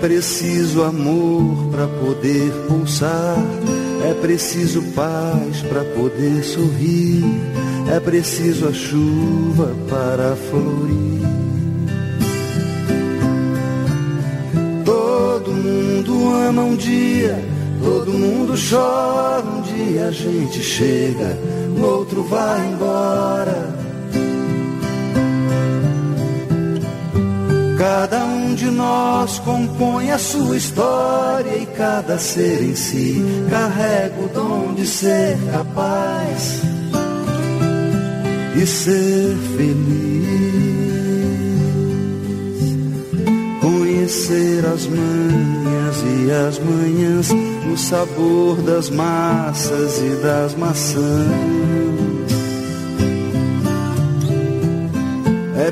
Preciso amor para poder pulsar, é preciso paz para poder sorrir, é preciso a chuva para florir. Todo mundo ama um dia Todo mundo chora, um dia a gente chega, no outro vai embora. Cada um de nós compõe a sua história e cada ser em si carrega o dom de ser capaz e ser feliz. Conhecer as manhas e as manhãs o sabor das massas e das maçãs.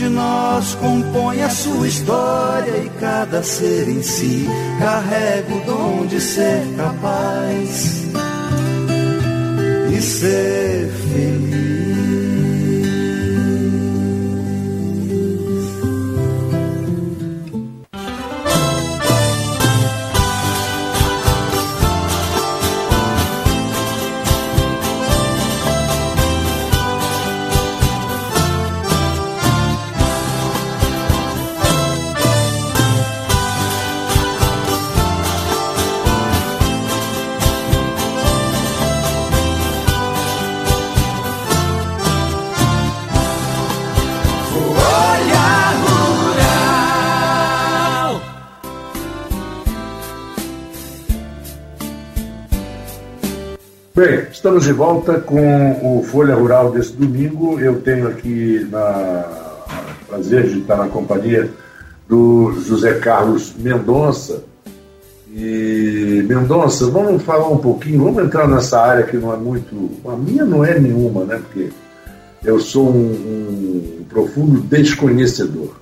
de nós compõe a sua história e cada ser em si carrega o dom de ser capaz e ser estamos de volta com o Folha Rural desse domingo. Eu tenho aqui na prazer de estar na companhia do José Carlos Mendonça. E Mendonça, vamos falar um pouquinho, vamos entrar nessa área que não é muito. A minha não é nenhuma, né? Porque eu sou um, um profundo desconhecedor.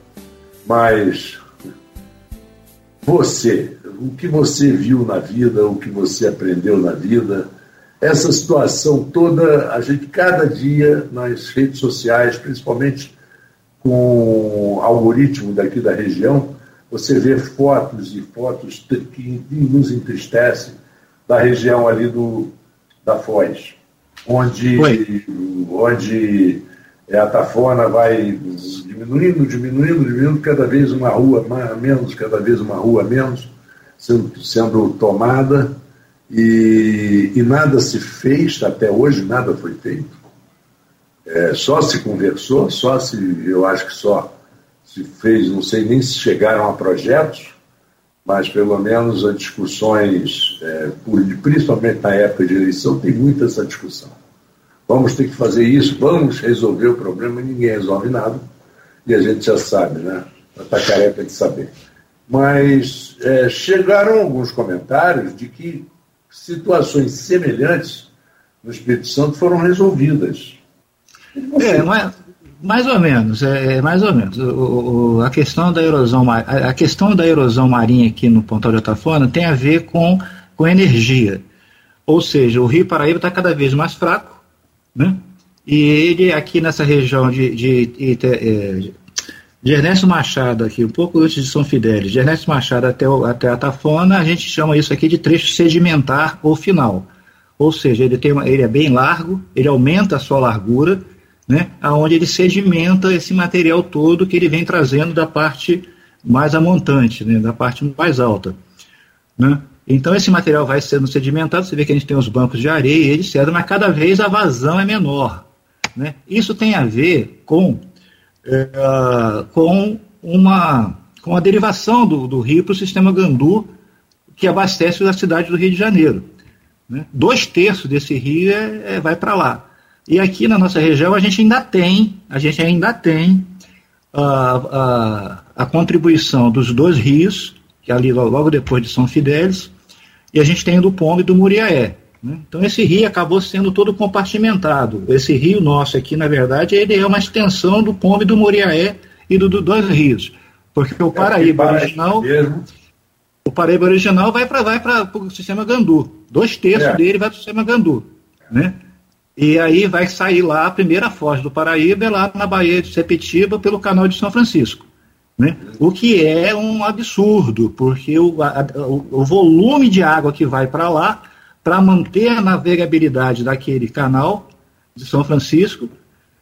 Mas você, o que você viu na vida, o que você aprendeu na vida, essa situação toda, a gente cada dia nas redes sociais, principalmente com o algoritmo daqui da região, você vê fotos e fotos que nos entristecem da região ali do, da Foz, onde, onde a tafona vai diminuindo, diminuindo, diminuindo, cada vez uma rua menos, cada vez uma rua menos sendo, sendo tomada e, e, nada se fez, até hoje nada foi feito. É, só se conversou, só se, eu acho que só se fez, não sei nem se chegaram a projetos, mas pelo menos as discussões, é, principalmente na época de eleição, tem muita essa discussão. Vamos ter que fazer isso, vamos resolver o problema, ninguém resolve nada, e a gente já sabe, né? Está careca de saber. Mas é, chegaram alguns comentários de que situações semelhantes no Espírito Santo foram resolvidas. É, mais, ou menos, é, é, mais ou menos. O, o, a questão da erosão, a, a, questão da erosão marinha aqui no Pontal de Otafona tem a ver com, com energia. Ou seja, o Rio Paraíba está cada vez mais fraco, né? E ele aqui nessa região de, de, de, de, é, de Ernesto Machado, aqui, um pouco antes de São Fidélis, de Ernesto Machado até, até a Tafona, a gente chama isso aqui de trecho sedimentar ou final. Ou seja, ele, tem uma, ele é bem largo, ele aumenta a sua largura, né, aonde ele sedimenta esse material todo que ele vem trazendo da parte mais amontante, né, da parte mais alta. Né? Então esse material vai sendo sedimentado, você vê que a gente tem os bancos de areia, etc., mas cada vez a vazão é menor. Né? Isso tem a ver com, é, com, uma, com a derivação do, do rio para o sistema Gandu, que abastece a cidade do Rio de Janeiro. Né? Dois terços desse rio é, é vai para lá. E aqui na nossa região a gente ainda tem, a gente ainda tem a, a, a contribuição dos dois rios, que é ali logo depois de São Fidélis, e a gente tem o do Pombo e do Muriaé. Né? Então esse rio acabou sendo todo compartimentado. Esse rio nosso aqui, na verdade, ele é uma extensão do Pombo e do Moriaé e do, do dois rios. Porque o é, Paraíba é original. O Paraíba original vai para vai o sistema Gandu. Dois terços é. dele vai para o sistema Gandu. Né? E aí vai sair lá a primeira foz do Paraíba, é lá na Baía de Sepetiba, pelo canal de São Francisco. Né? O que é um absurdo, porque o, a, o, o volume de água que vai para lá para manter a navegabilidade daquele canal de São Francisco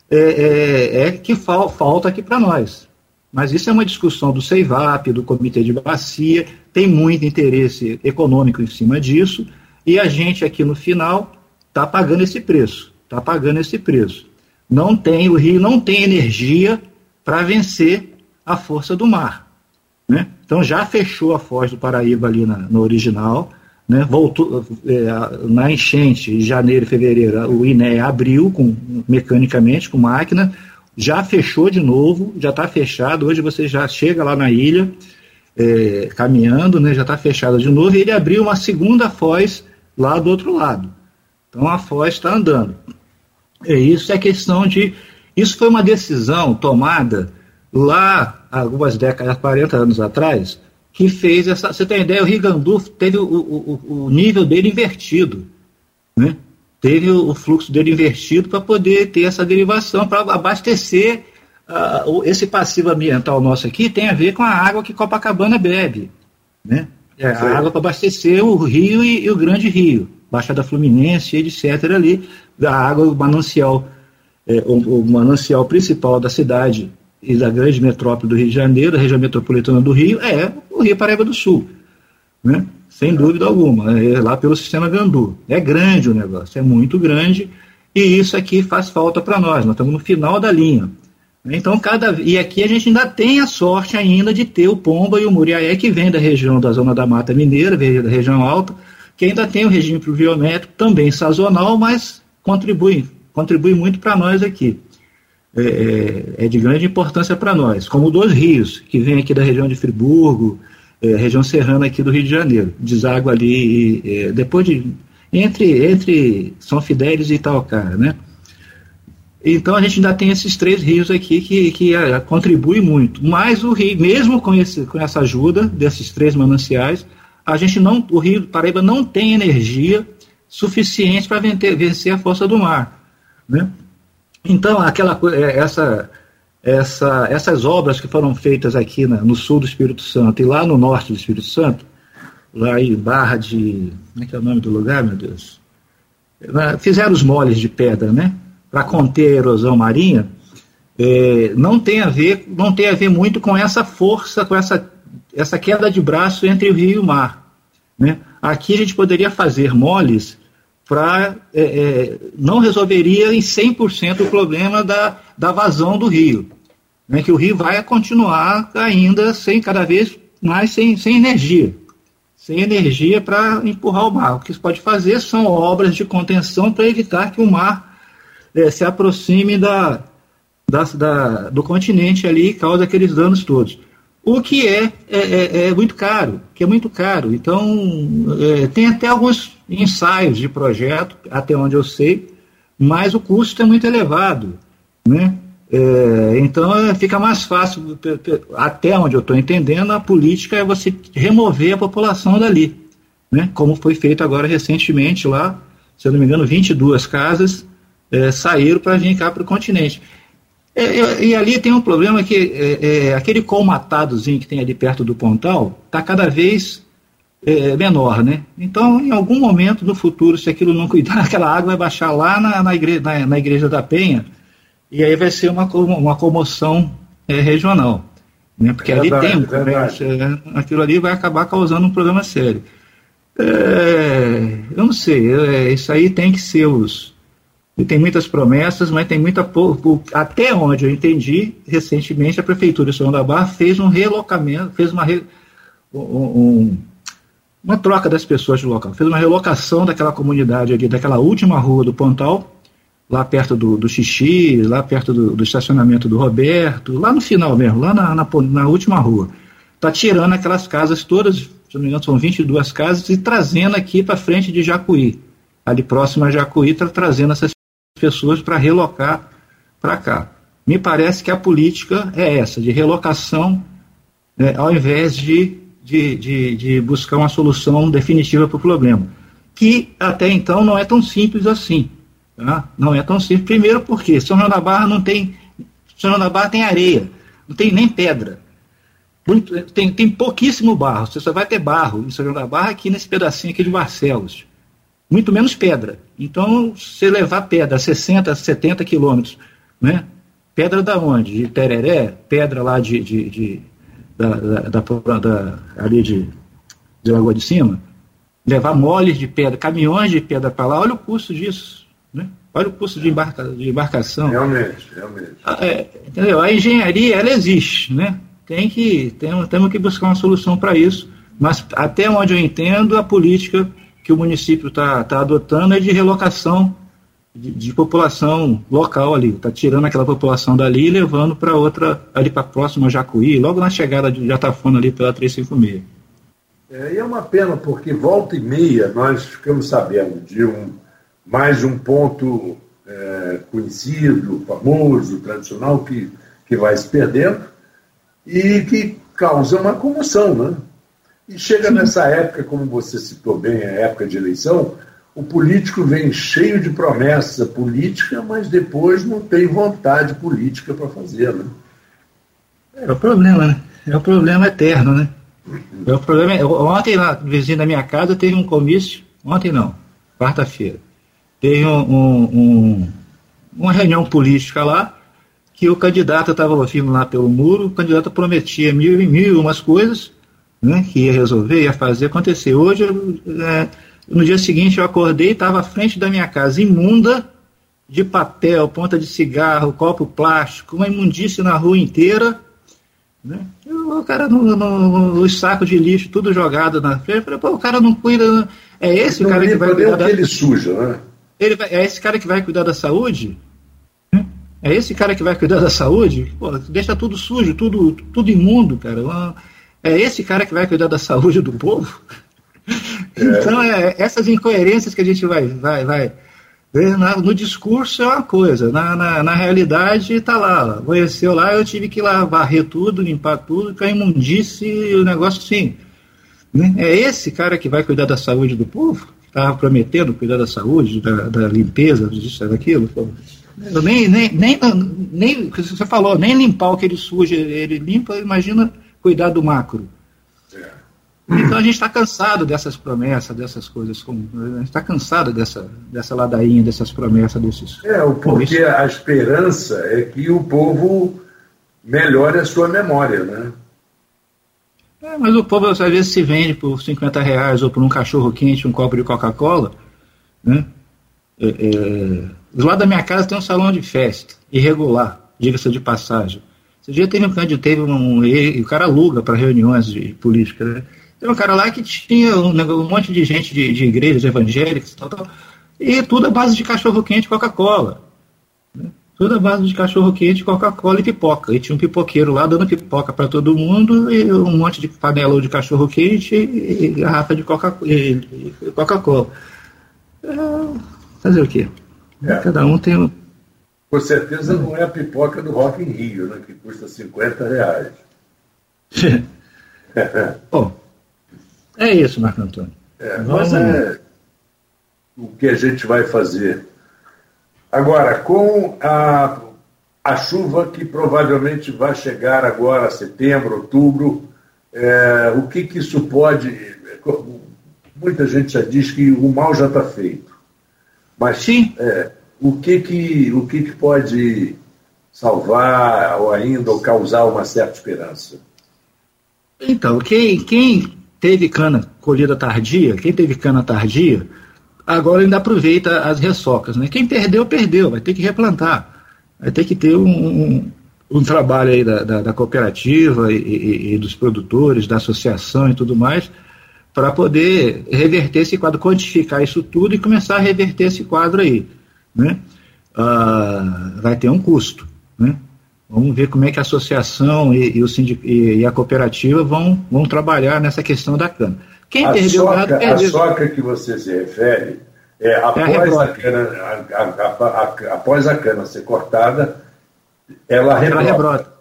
é, é, é que fal, falta aqui para nós. Mas isso é uma discussão do CEIVAP, do Comitê de Bacia, tem muito interesse econômico em cima disso, e a gente aqui no final está pagando esse preço. Está pagando esse preço. Não tem, o Rio não tem energia para vencer a força do mar. Né? Então já fechou a Foz do Paraíba ali na, no original, né, voltou é, na enchente em janeiro e fevereiro, o INE abriu com, mecanicamente com máquina, já fechou de novo, já está fechado. Hoje você já chega lá na ilha é, caminhando, né, já está fechado de novo. E ele abriu uma segunda foz lá do outro lado. Então a foz está andando. É isso é questão de. Isso foi uma decisão tomada lá algumas décadas, 40 anos atrás, que fez essa. Você tem ideia, o Rigandu teve o, o, o nível dele invertido. Né? Teve o, fluxo dele invertido para poder ter essa derivação, para abastecer uh, esse passivo ambiental nosso aqui tem a ver com a água que Copacabana bebe. Né? É a água para abastecer o rio e, e, o grande rio, Baixada Fluminense, etc. ali, a água, o manancial, é, o, o manancial principal da cidade e da grande metrópole do Rio de Janeiro, da região metropolitana do Rio, é o Rio Paraíba do Sul. Né? Sem dúvida alguma, é lá pelo sistema Gandu. É grande o negócio, é muito grande, e isso aqui faz falta para nós, nós estamos no final da linha. Então, cada e aqui a gente ainda tem a sorte ainda de ter o Pomba e o Muriaé, que vem da região da zona da Mata Mineira, vem da região alta, que ainda tem o regime pluviométrico, também sazonal, mas contribui, contribui muito para nós aqui. É, é, é, de grande importância para nós, como dois rios, que vêm aqui da região de Friburgo, é, região serrana aqui do Rio de Janeiro, deságua ali, é, depois de, entre, entre São Fidélis e Itaocara, né? Então a gente ainda tem esses três rios aqui que, que é, contribuem muito, mas o rio, mesmo com, esse, com essa ajuda desses três mananciais, a gente não, o Rio Paraíba não tem energia suficiente para vencer a força do mar, né? Então, aquela é, essa, essa, essas obras que foram feitas aqui no sul do Espírito Santo e lá no norte do Espírito Santo, lá em Barra de. Como é que é o nome do lugar, meu Deus? Fizeram os moles de pedra, né? Para conter a erosão marinha. É, não tem a ver não tem a ver muito com essa força com essa essa queda de braço entre o rio e o mar né aqui a gente poderia fazer moles para é, é, não resolveria em 100% o problema da, da vazão do rio. Né, que o rio vai continuar ainda sem cada vez mais sem, sem energia. Sem energia para empurrar o mar. O que se pode fazer são obras de contenção para evitar que o mar é, se aproxime da, da, da, do continente ali e cause aqueles danos todos o que é, é, é, é, muito caro, que é muito caro. Então, é, tem até alguns ensaios de projeto, até onde eu sei, mas o custo é muito elevado. Né? É, então, é, fica mais fácil, até onde eu estou entendendo, a política é você remover a população dali. né, como foi feito agora recentemente lá, se eu não me engano, 22 casas é, saíram para vir cá para o continente. É, é, e ali tem um problema que é, aquele colmatadozinho que tem ali perto do Pontal está cada vez é, menor, né? Então, em algum momento no futuro, se aquilo não cuidar, aquela água vai baixar lá na, na, igreja, na, na igreja da Penha e aí vai ser uma, uma comoção é, regional. Né? Porque verdade, ali tem um comércio, aquilo ali vai acabar causando um problema sério. eu não sei, isso aí tem que ser os, e tem muitas promessas, mas tem muita pouco. Até onde eu entendi, recentemente a Prefeitura de São da Barra fez um relocamento, fez uma, um, uma troca das pessoas do local, fez uma relocação daquela comunidade ali, daquela última rua do Pontal, lá perto do, do Xixi, lá perto do, do, estacionamento do Roberto, lá no final mesmo, lá na, na, na última rua. Está tirando aquelas casas todas, se não me engano, são 22 casas, e trazendo aqui para frente de Jacuí ali próximo a Jacuí, está trazendo essas pessoas para relocar para cá. Me parece que a política é essa, de relocação, né, ao invés de, de, de, de buscar uma solução definitiva para o problema. Que até então não é tão simples assim. Tá? Não é tão simples. Primeiro porque São João da Barra não tem. São João da Barra tem areia, não tem nem pedra. Muito, tem, tem pouquíssimo barro. Você só vai ter barro em São João da Barra aqui nesse pedacinho aqui de Barcelos muito menos pedra. Então, se levar pedra a 60, 70 quilômetros, né? Pedra da onde? De Tereré? Pedra lá de, de, de da, da, da, da, ali de, de Lagoa de Cima? Levar moles de pedra, caminhões de pedra para lá, olha o custo disso, né? Olha o custo de, embarca, de embarcação. Realmente, realmente. A, ah, é, entendeu? a engenharia, ela existe, né? Tem que, tem, temos que buscar uma solução para isso, mas até onde eu entendo, a política que o município está tá adotando é de relocação de, de população local ali. Está tirando aquela população dali e levando para outra, ali para próxima Jacuí, logo na chegada de Jatafona ali pela 356. É, e é uma pena, porque volta e meia nós ficamos sabendo de um, mais um ponto é, conhecido, famoso, tradicional, que, que vai se perdendo e que causa uma comoção, né? E chega nessa época, como você citou bem, a época de eleição, o político vem cheio de promessa política, mas depois não tem vontade política para fazer, né? É o problema, né? É o problema eterno, né? É o problema. Ontem lá, vizinho da minha casa, teve um comício. Ontem não, quarta-feira. Teve um, um, um, uma reunião política lá, que o candidato estava ouvindo lá pelo muro, o candidato prometia mil e mil umas coisas, né, que ia resolver, ia fazer acontecer. Hoje, é, no dia seguinte, eu acordei e estava à frente da minha casa, imunda, de papel, ponta de cigarro, copo plástico, uma imundícia na rua inteira. Né? O cara no, no, no saco de lixo, tudo jogado na frente. Falei, Pô, o cara não cuida. É esse o cara que vai cuidar da. ele suja, né? Ele vai, é esse cara que vai cuidar da saúde? Né? É esse cara que vai cuidar da saúde? Pô, deixa tudo sujo, tudo, tudo imundo, cara. É esse cara que vai cuidar da saúde do povo? É. Então, é, essas incoerências que a gente vai, vai, vai no discurso é uma coisa, na, na, na realidade está lá. Conheceu lá, eu tive que lá varrer tudo, limpar tudo, para imundice o negócio assim. Né? É esse cara que vai cuidar da saúde do povo? Estava prometendo cuidar da saúde, da, da limpeza, disso, daquilo. Nem, nem, nem, nem, você falou, nem limpar o que ele suja, ele limpa, imagina cuidar do macro. Então a gente está cansado dessas promessas, dessas coisas. A gente está cansado dessa, dessa ladainha, dessas promessas, desses. É, porque a esperança é que o povo melhore a sua memória, né? É, mas o povo às vezes se vende por 50 reais ou por um cachorro quente, um copo de Coca-Cola. Né? É, é, do lado da minha casa tem um salão de festa, irregular, diga-se de passagem. Esse dia teve um candidato, teve um. E, o cara aluga para reuniões de política, né? Um cara lá que tinha um, um monte de gente de, de igrejas evangélicas e tal, tal, e tudo à base de cachorro-quente e Coca-Cola. Né? Tudo à base de cachorro-quente, Coca-Cola e pipoca. E tinha um pipoqueiro lá dando pipoca para todo mundo, e um monte de panela de cachorro-quente e, garrafa de Coca-Cola. É, fazer o quê? É. Cada um tem com certeza não é a pipoca do Rock in Rio, né, que custa 50 reais. Bom, é isso, Marco Antônio. É, mas é o que a gente vai fazer. Agora, com a, a chuva que provavelmente vai chegar agora, setembro, outubro, é, o que, que isso pode. Muita gente já diz que o mal já está feito. Mas Sim. É, o, que, que, o que, que pode salvar ou ainda ou causar uma certa esperança? Então, quem, quem teve cana colhida tardia, quem teve cana tardia, agora ainda aproveita as ressocas. Né? Quem perdeu, perdeu, vai ter que replantar. Vai ter que ter um, um, um trabalho aí da, da, da cooperativa e, e, e, dos produtores, da associação e tudo mais, para poder reverter esse quadro, quantificar isso tudo e começar a reverter esse quadro aí. Né? Ah, vai ter um custo. Né? Vamos ver como é que a associação e, e o sindic, e, e, a cooperativa vão, vão trabalhar nessa questão da cana. Quem a perdeu soca, gado, perdeu. A soca que você se refere é, é após, a, a cana, a, após a cana ser cortada, ela rebrota. Ela rebrota.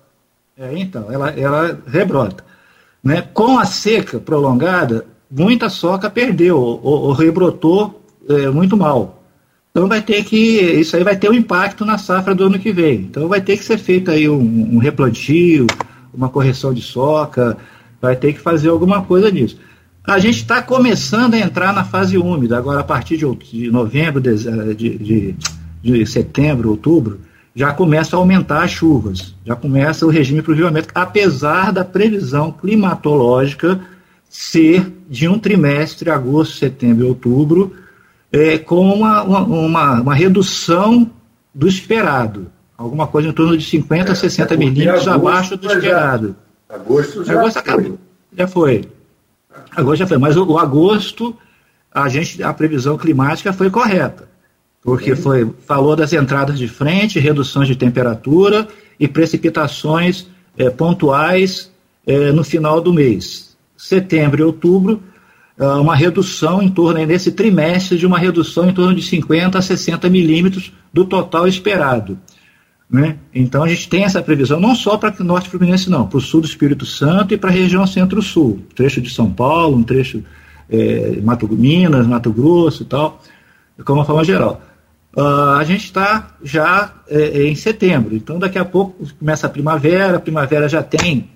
É, então, ela, ela rebrota. Né? Com a seca prolongada, muita soca perdeu ou, ou rebrotou é, muito mal. Então vai ter que, isso aí vai ter um impacto na safra do ano que vem. Então vai ter que ser feito aí um, um replantio, uma correção de soca, vai ter que fazer alguma coisa nisso. A gente está começando a entrar na fase úmida, agora a partir de, de novembro, de, de, de, setembro, outubro, já começa a aumentar as chuvas, já começa o regime pluviométrico, apesar da previsão climatológica ser de um trimestre, agosto, setembro e outubro, é, com uma, uma, uma, redução do esperado. Alguma coisa em torno de 50 a é, 60 é milímetros abaixo do esperado. Já, agosto já agosto foi. Acabou, já foi. Agosto já foi. Mas o, o, agosto, a, gente, a previsão climática foi correta. Porque foi, falou das entradas de frente, reduções de temperatura e precipitações é, pontuais é, no final do mês. Setembro e outubro uma redução em torno, nesse trimestre, de uma redução em torno de 50 a 60 milímetros do total esperado. Né? Então a gente tem essa previsão não só para o norte fluminense, não, para o sul do Espírito Santo e para a região centro-sul, trecho de São Paulo, um trecho é, Mato Minas, Mato Grosso e tal, como uma forma geral. Uh, a gente está já é, em setembro, então daqui a pouco começa a primavera, a primavera já tem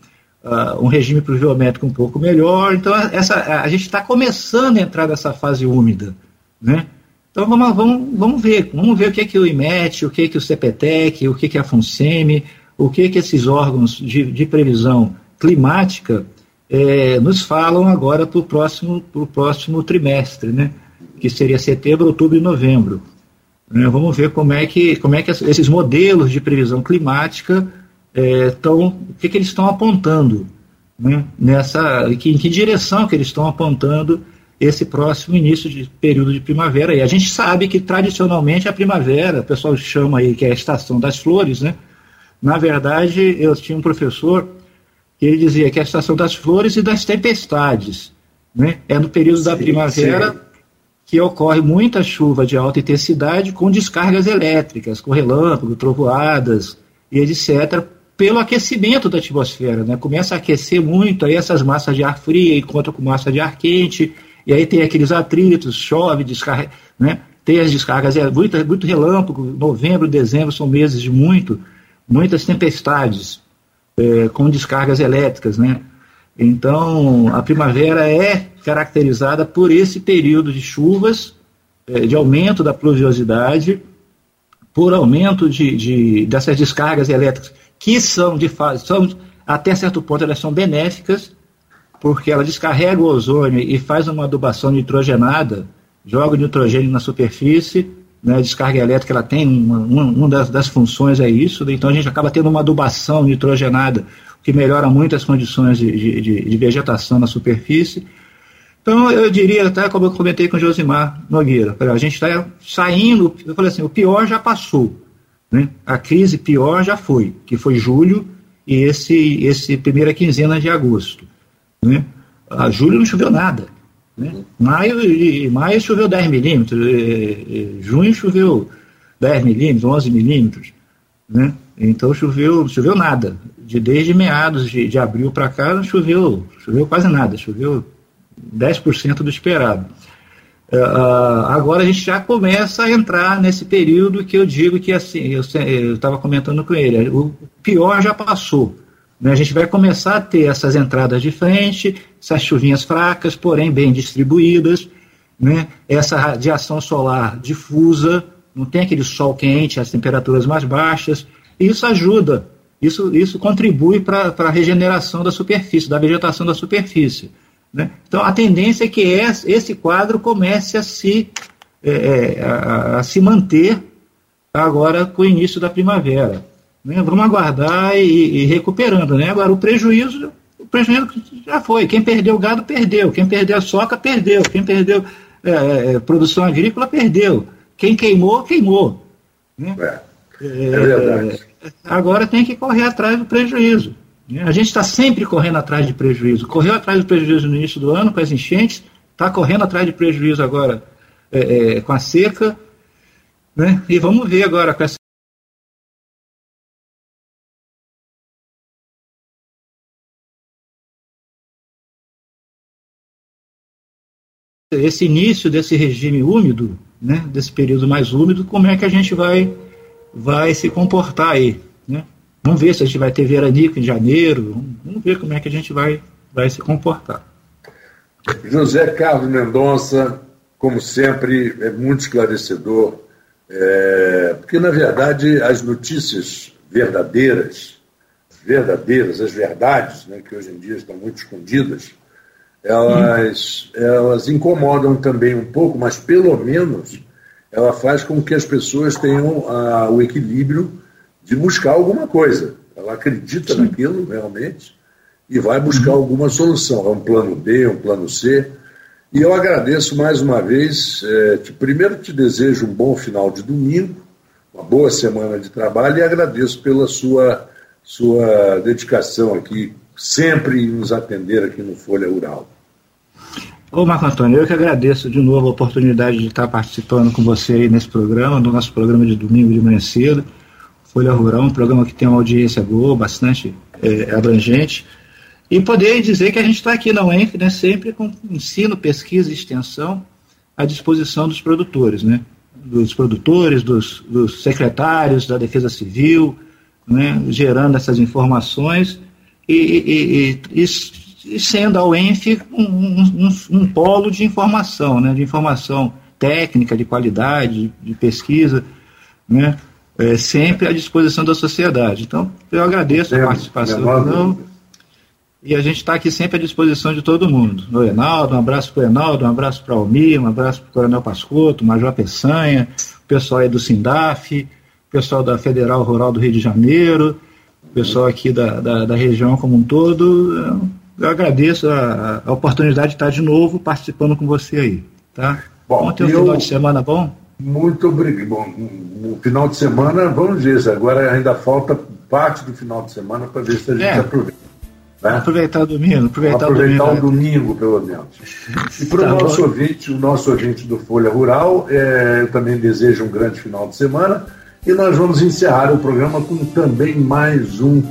uh, um regime pluviométrico um pouco melhor. Então, essa, a gente está começando a entrar nessa fase úmida. Né? Então, vamos, vamos, vamos ver. Vamos ver o que é que o IMET, o que é que o CPTEC, o que é que a FUNSEMI, o que é que esses órgãos de, de previsão climática é, nos falam agora para o próximo, próximo trimestre, né? que seria setembro, outubro e novembro. Né? Vamos ver como é que, como é que esses modelos de previsão climática estão, é, o que, que eles estão apontando, né, nessa, que, em que direção que eles estão apontando esse próximo início de período de primavera. E a gente sabe que tradicionalmente a primavera, o pessoal chama aí que é a estação das flores, né? Na verdade, eu tinha um professor que ele dizia que é a estação das flores e das tempestades, né? É no período sim, da primavera sim. que ocorre muita chuva de alta intensidade com descargas elétricas, com relâmpagos, trovoadas e etc pelo aquecimento da atmosfera, né? Começa a aquecer muito, aí essas massas de ar frio encontram com massa de ar quente, e aí tem aqueles atritos, chove, descarga, né? Tem as descargas, é muito, muito relâmpago, novembro, dezembro são meses de muito, muitas tempestades é, com descargas elétricas, né? Então, a primavera é caracterizada por esse período de chuvas, é, de aumento da pluviosidade, por aumento de, de, dessas descargas elétricas que são de fase, são, até certo ponto elas são benéficas, porque ela descarrega o ozônio e faz uma adubação nitrogenada, joga o nitrogênio na superfície, né, a descarga elétrica ela tem uma, uma, uma das, das, funções é isso, né, então a gente acaba tendo uma adubação nitrogenada, o que melhora muito as condições de, de, de vegetação na superfície. Então eu diria, até como eu comentei com o Josimar Nogueira, a gente está saindo, eu falei assim, o pior já passou. Né? A crise pior já foi, que foi julho e esse, esse primeira quinzena de agosto. Né? A julho não choveu nada. Né? Maio, e, maio choveu 10 milímetros, junho choveu 10 milímetros, 11 milímetros. Né? Então choveu, choveu nada. De, desde meados de, de abril para cá não choveu, choveu quase nada, choveu 10% do esperado. Uh, agora a gente já começa a entrar nesse período que eu digo que assim, eu estava comentando com ele, o pior já passou. Né? A gente vai começar a ter essas entradas de frente, essas chuvinhas fracas, porém bem distribuídas, né? essa radiação solar difusa, não tem aquele sol quente, as temperaturas mais baixas, e isso ajuda, isso, isso contribui para a regeneração da superfície, da vegetação da superfície. Né? Então, a tendência é que esse quadro comece a se, é, é, a, a, se manter agora com o início da primavera. Né? Vamos aguardar e, e, recuperando. Né? Agora, o prejuízo, o prejuízo já foi. Quem perdeu o gado, perdeu. Quem perdeu a soca, perdeu. Quem perdeu é, é, é produção agrícola, perdeu. Quem queimou, queimou. Né? É, é verdade. agora tem que correr atrás do prejuízo. Né? A gente está sempre correndo atrás de prejuízo. Correu atrás de prejuízo no início do ano com as enchentes, está correndo atrás de prejuízo agora é, é, com a seca. Né? E vamos ver agora com essa. Esse início desse regime úmido, né, desse período mais úmido, como é que a gente vai, vai se comportar aí? Vamos ver se a gente vai ter veranico em janeiro, vamos ver como é que a gente vai, vai se comportar. José Carlos Mendonça, como sempre, é muito esclarecedor, é, porque, na verdade, as notícias verdadeiras, verdadeiras, as verdades, né, que hoje em dia estão muito escondidas, elas, hum. elas incomodam também um pouco, mas pelo menos ela faz com que as pessoas tenham a, o equilíbrio de buscar alguma coisa. Ela acredita Sim. naquilo realmente e vai buscar uhum. alguma solução. É um plano B, um plano C. E eu agradeço mais uma vez. É, te, primeiro te desejo um bom final de domingo, uma boa semana de trabalho e agradeço pela sua, sua dedicação aqui, sempre em nos atender aqui no Folha Rural. Ô Marco Antônio, eu que agradeço de novo a oportunidade de estar participando com você aí nesse programa, no nosso programa de domingo de manhã cedo. Folha Rural, um programa que tem uma audiência boa, bastante é, abrangente, e poder dizer que a gente está aqui na UENF né, sempre com ensino, pesquisa e extensão à disposição dos produtores, né, dos produtores, dos, dos secretários da Defesa Civil, né, gerando essas informações e, e, e, e sendo a UENF um, um, um, polo de informação, né, de informação técnica, de qualidade, de pesquisa, né, é, sempre à disposição da sociedade. Então, eu agradeço a participação. Não, e a gente está aqui sempre à disposição de todo mundo. O Enaldo, um abraço para o Enaldo, um abraço para o Almir, um abraço para o Coronel Pascoto, o Major Peçanha, o pessoal aí do Sindaf, o pessoal da Federal Rural do Rio de Janeiro, o pessoal aqui da, da, da região como um todo. Eu agradeço a, a, oportunidade de estar de novo participando com você aí. Tá? Bom, Ontem um final de semana bom? Muito obrigado. Bom, no final de semana, vamos ver, agora ainda falta parte do final de semana para ver se a gente é. aproveita. Né? Aproveitar o domingo, aproveitar, aproveitar o domingo, o domingo, pelo menos. E para o tá nosso bom. ouvinte, o nosso ouvinte do Folha Rural, é, eu também desejo um grande final de semana. E nós vamos encerrar o programa com também mais um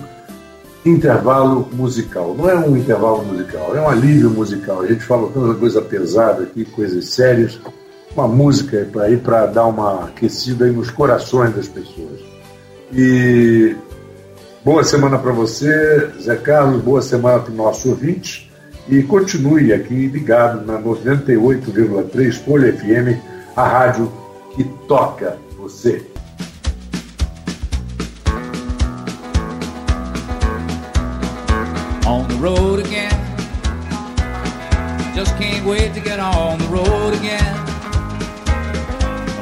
intervalo musical. Não é um intervalo musical, é um alívio musical. A gente fala tanta coisa pesada aqui, coisas sérias uma música aí para dar uma aquecida nos corações das pessoas. E boa semana para você, Zé Carlos, boa semana para o nosso ouvinte. E continue aqui ligado na 98,3 Folha FM, a rádio que toca você. On the road again. Just can't wait to get on the road again.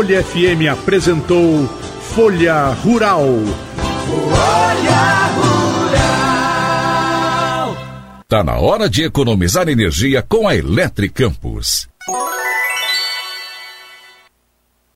Folha FM apresentou Folha Rural. Folha Rural. Tá na hora de economizar energia com a Eletre Campus.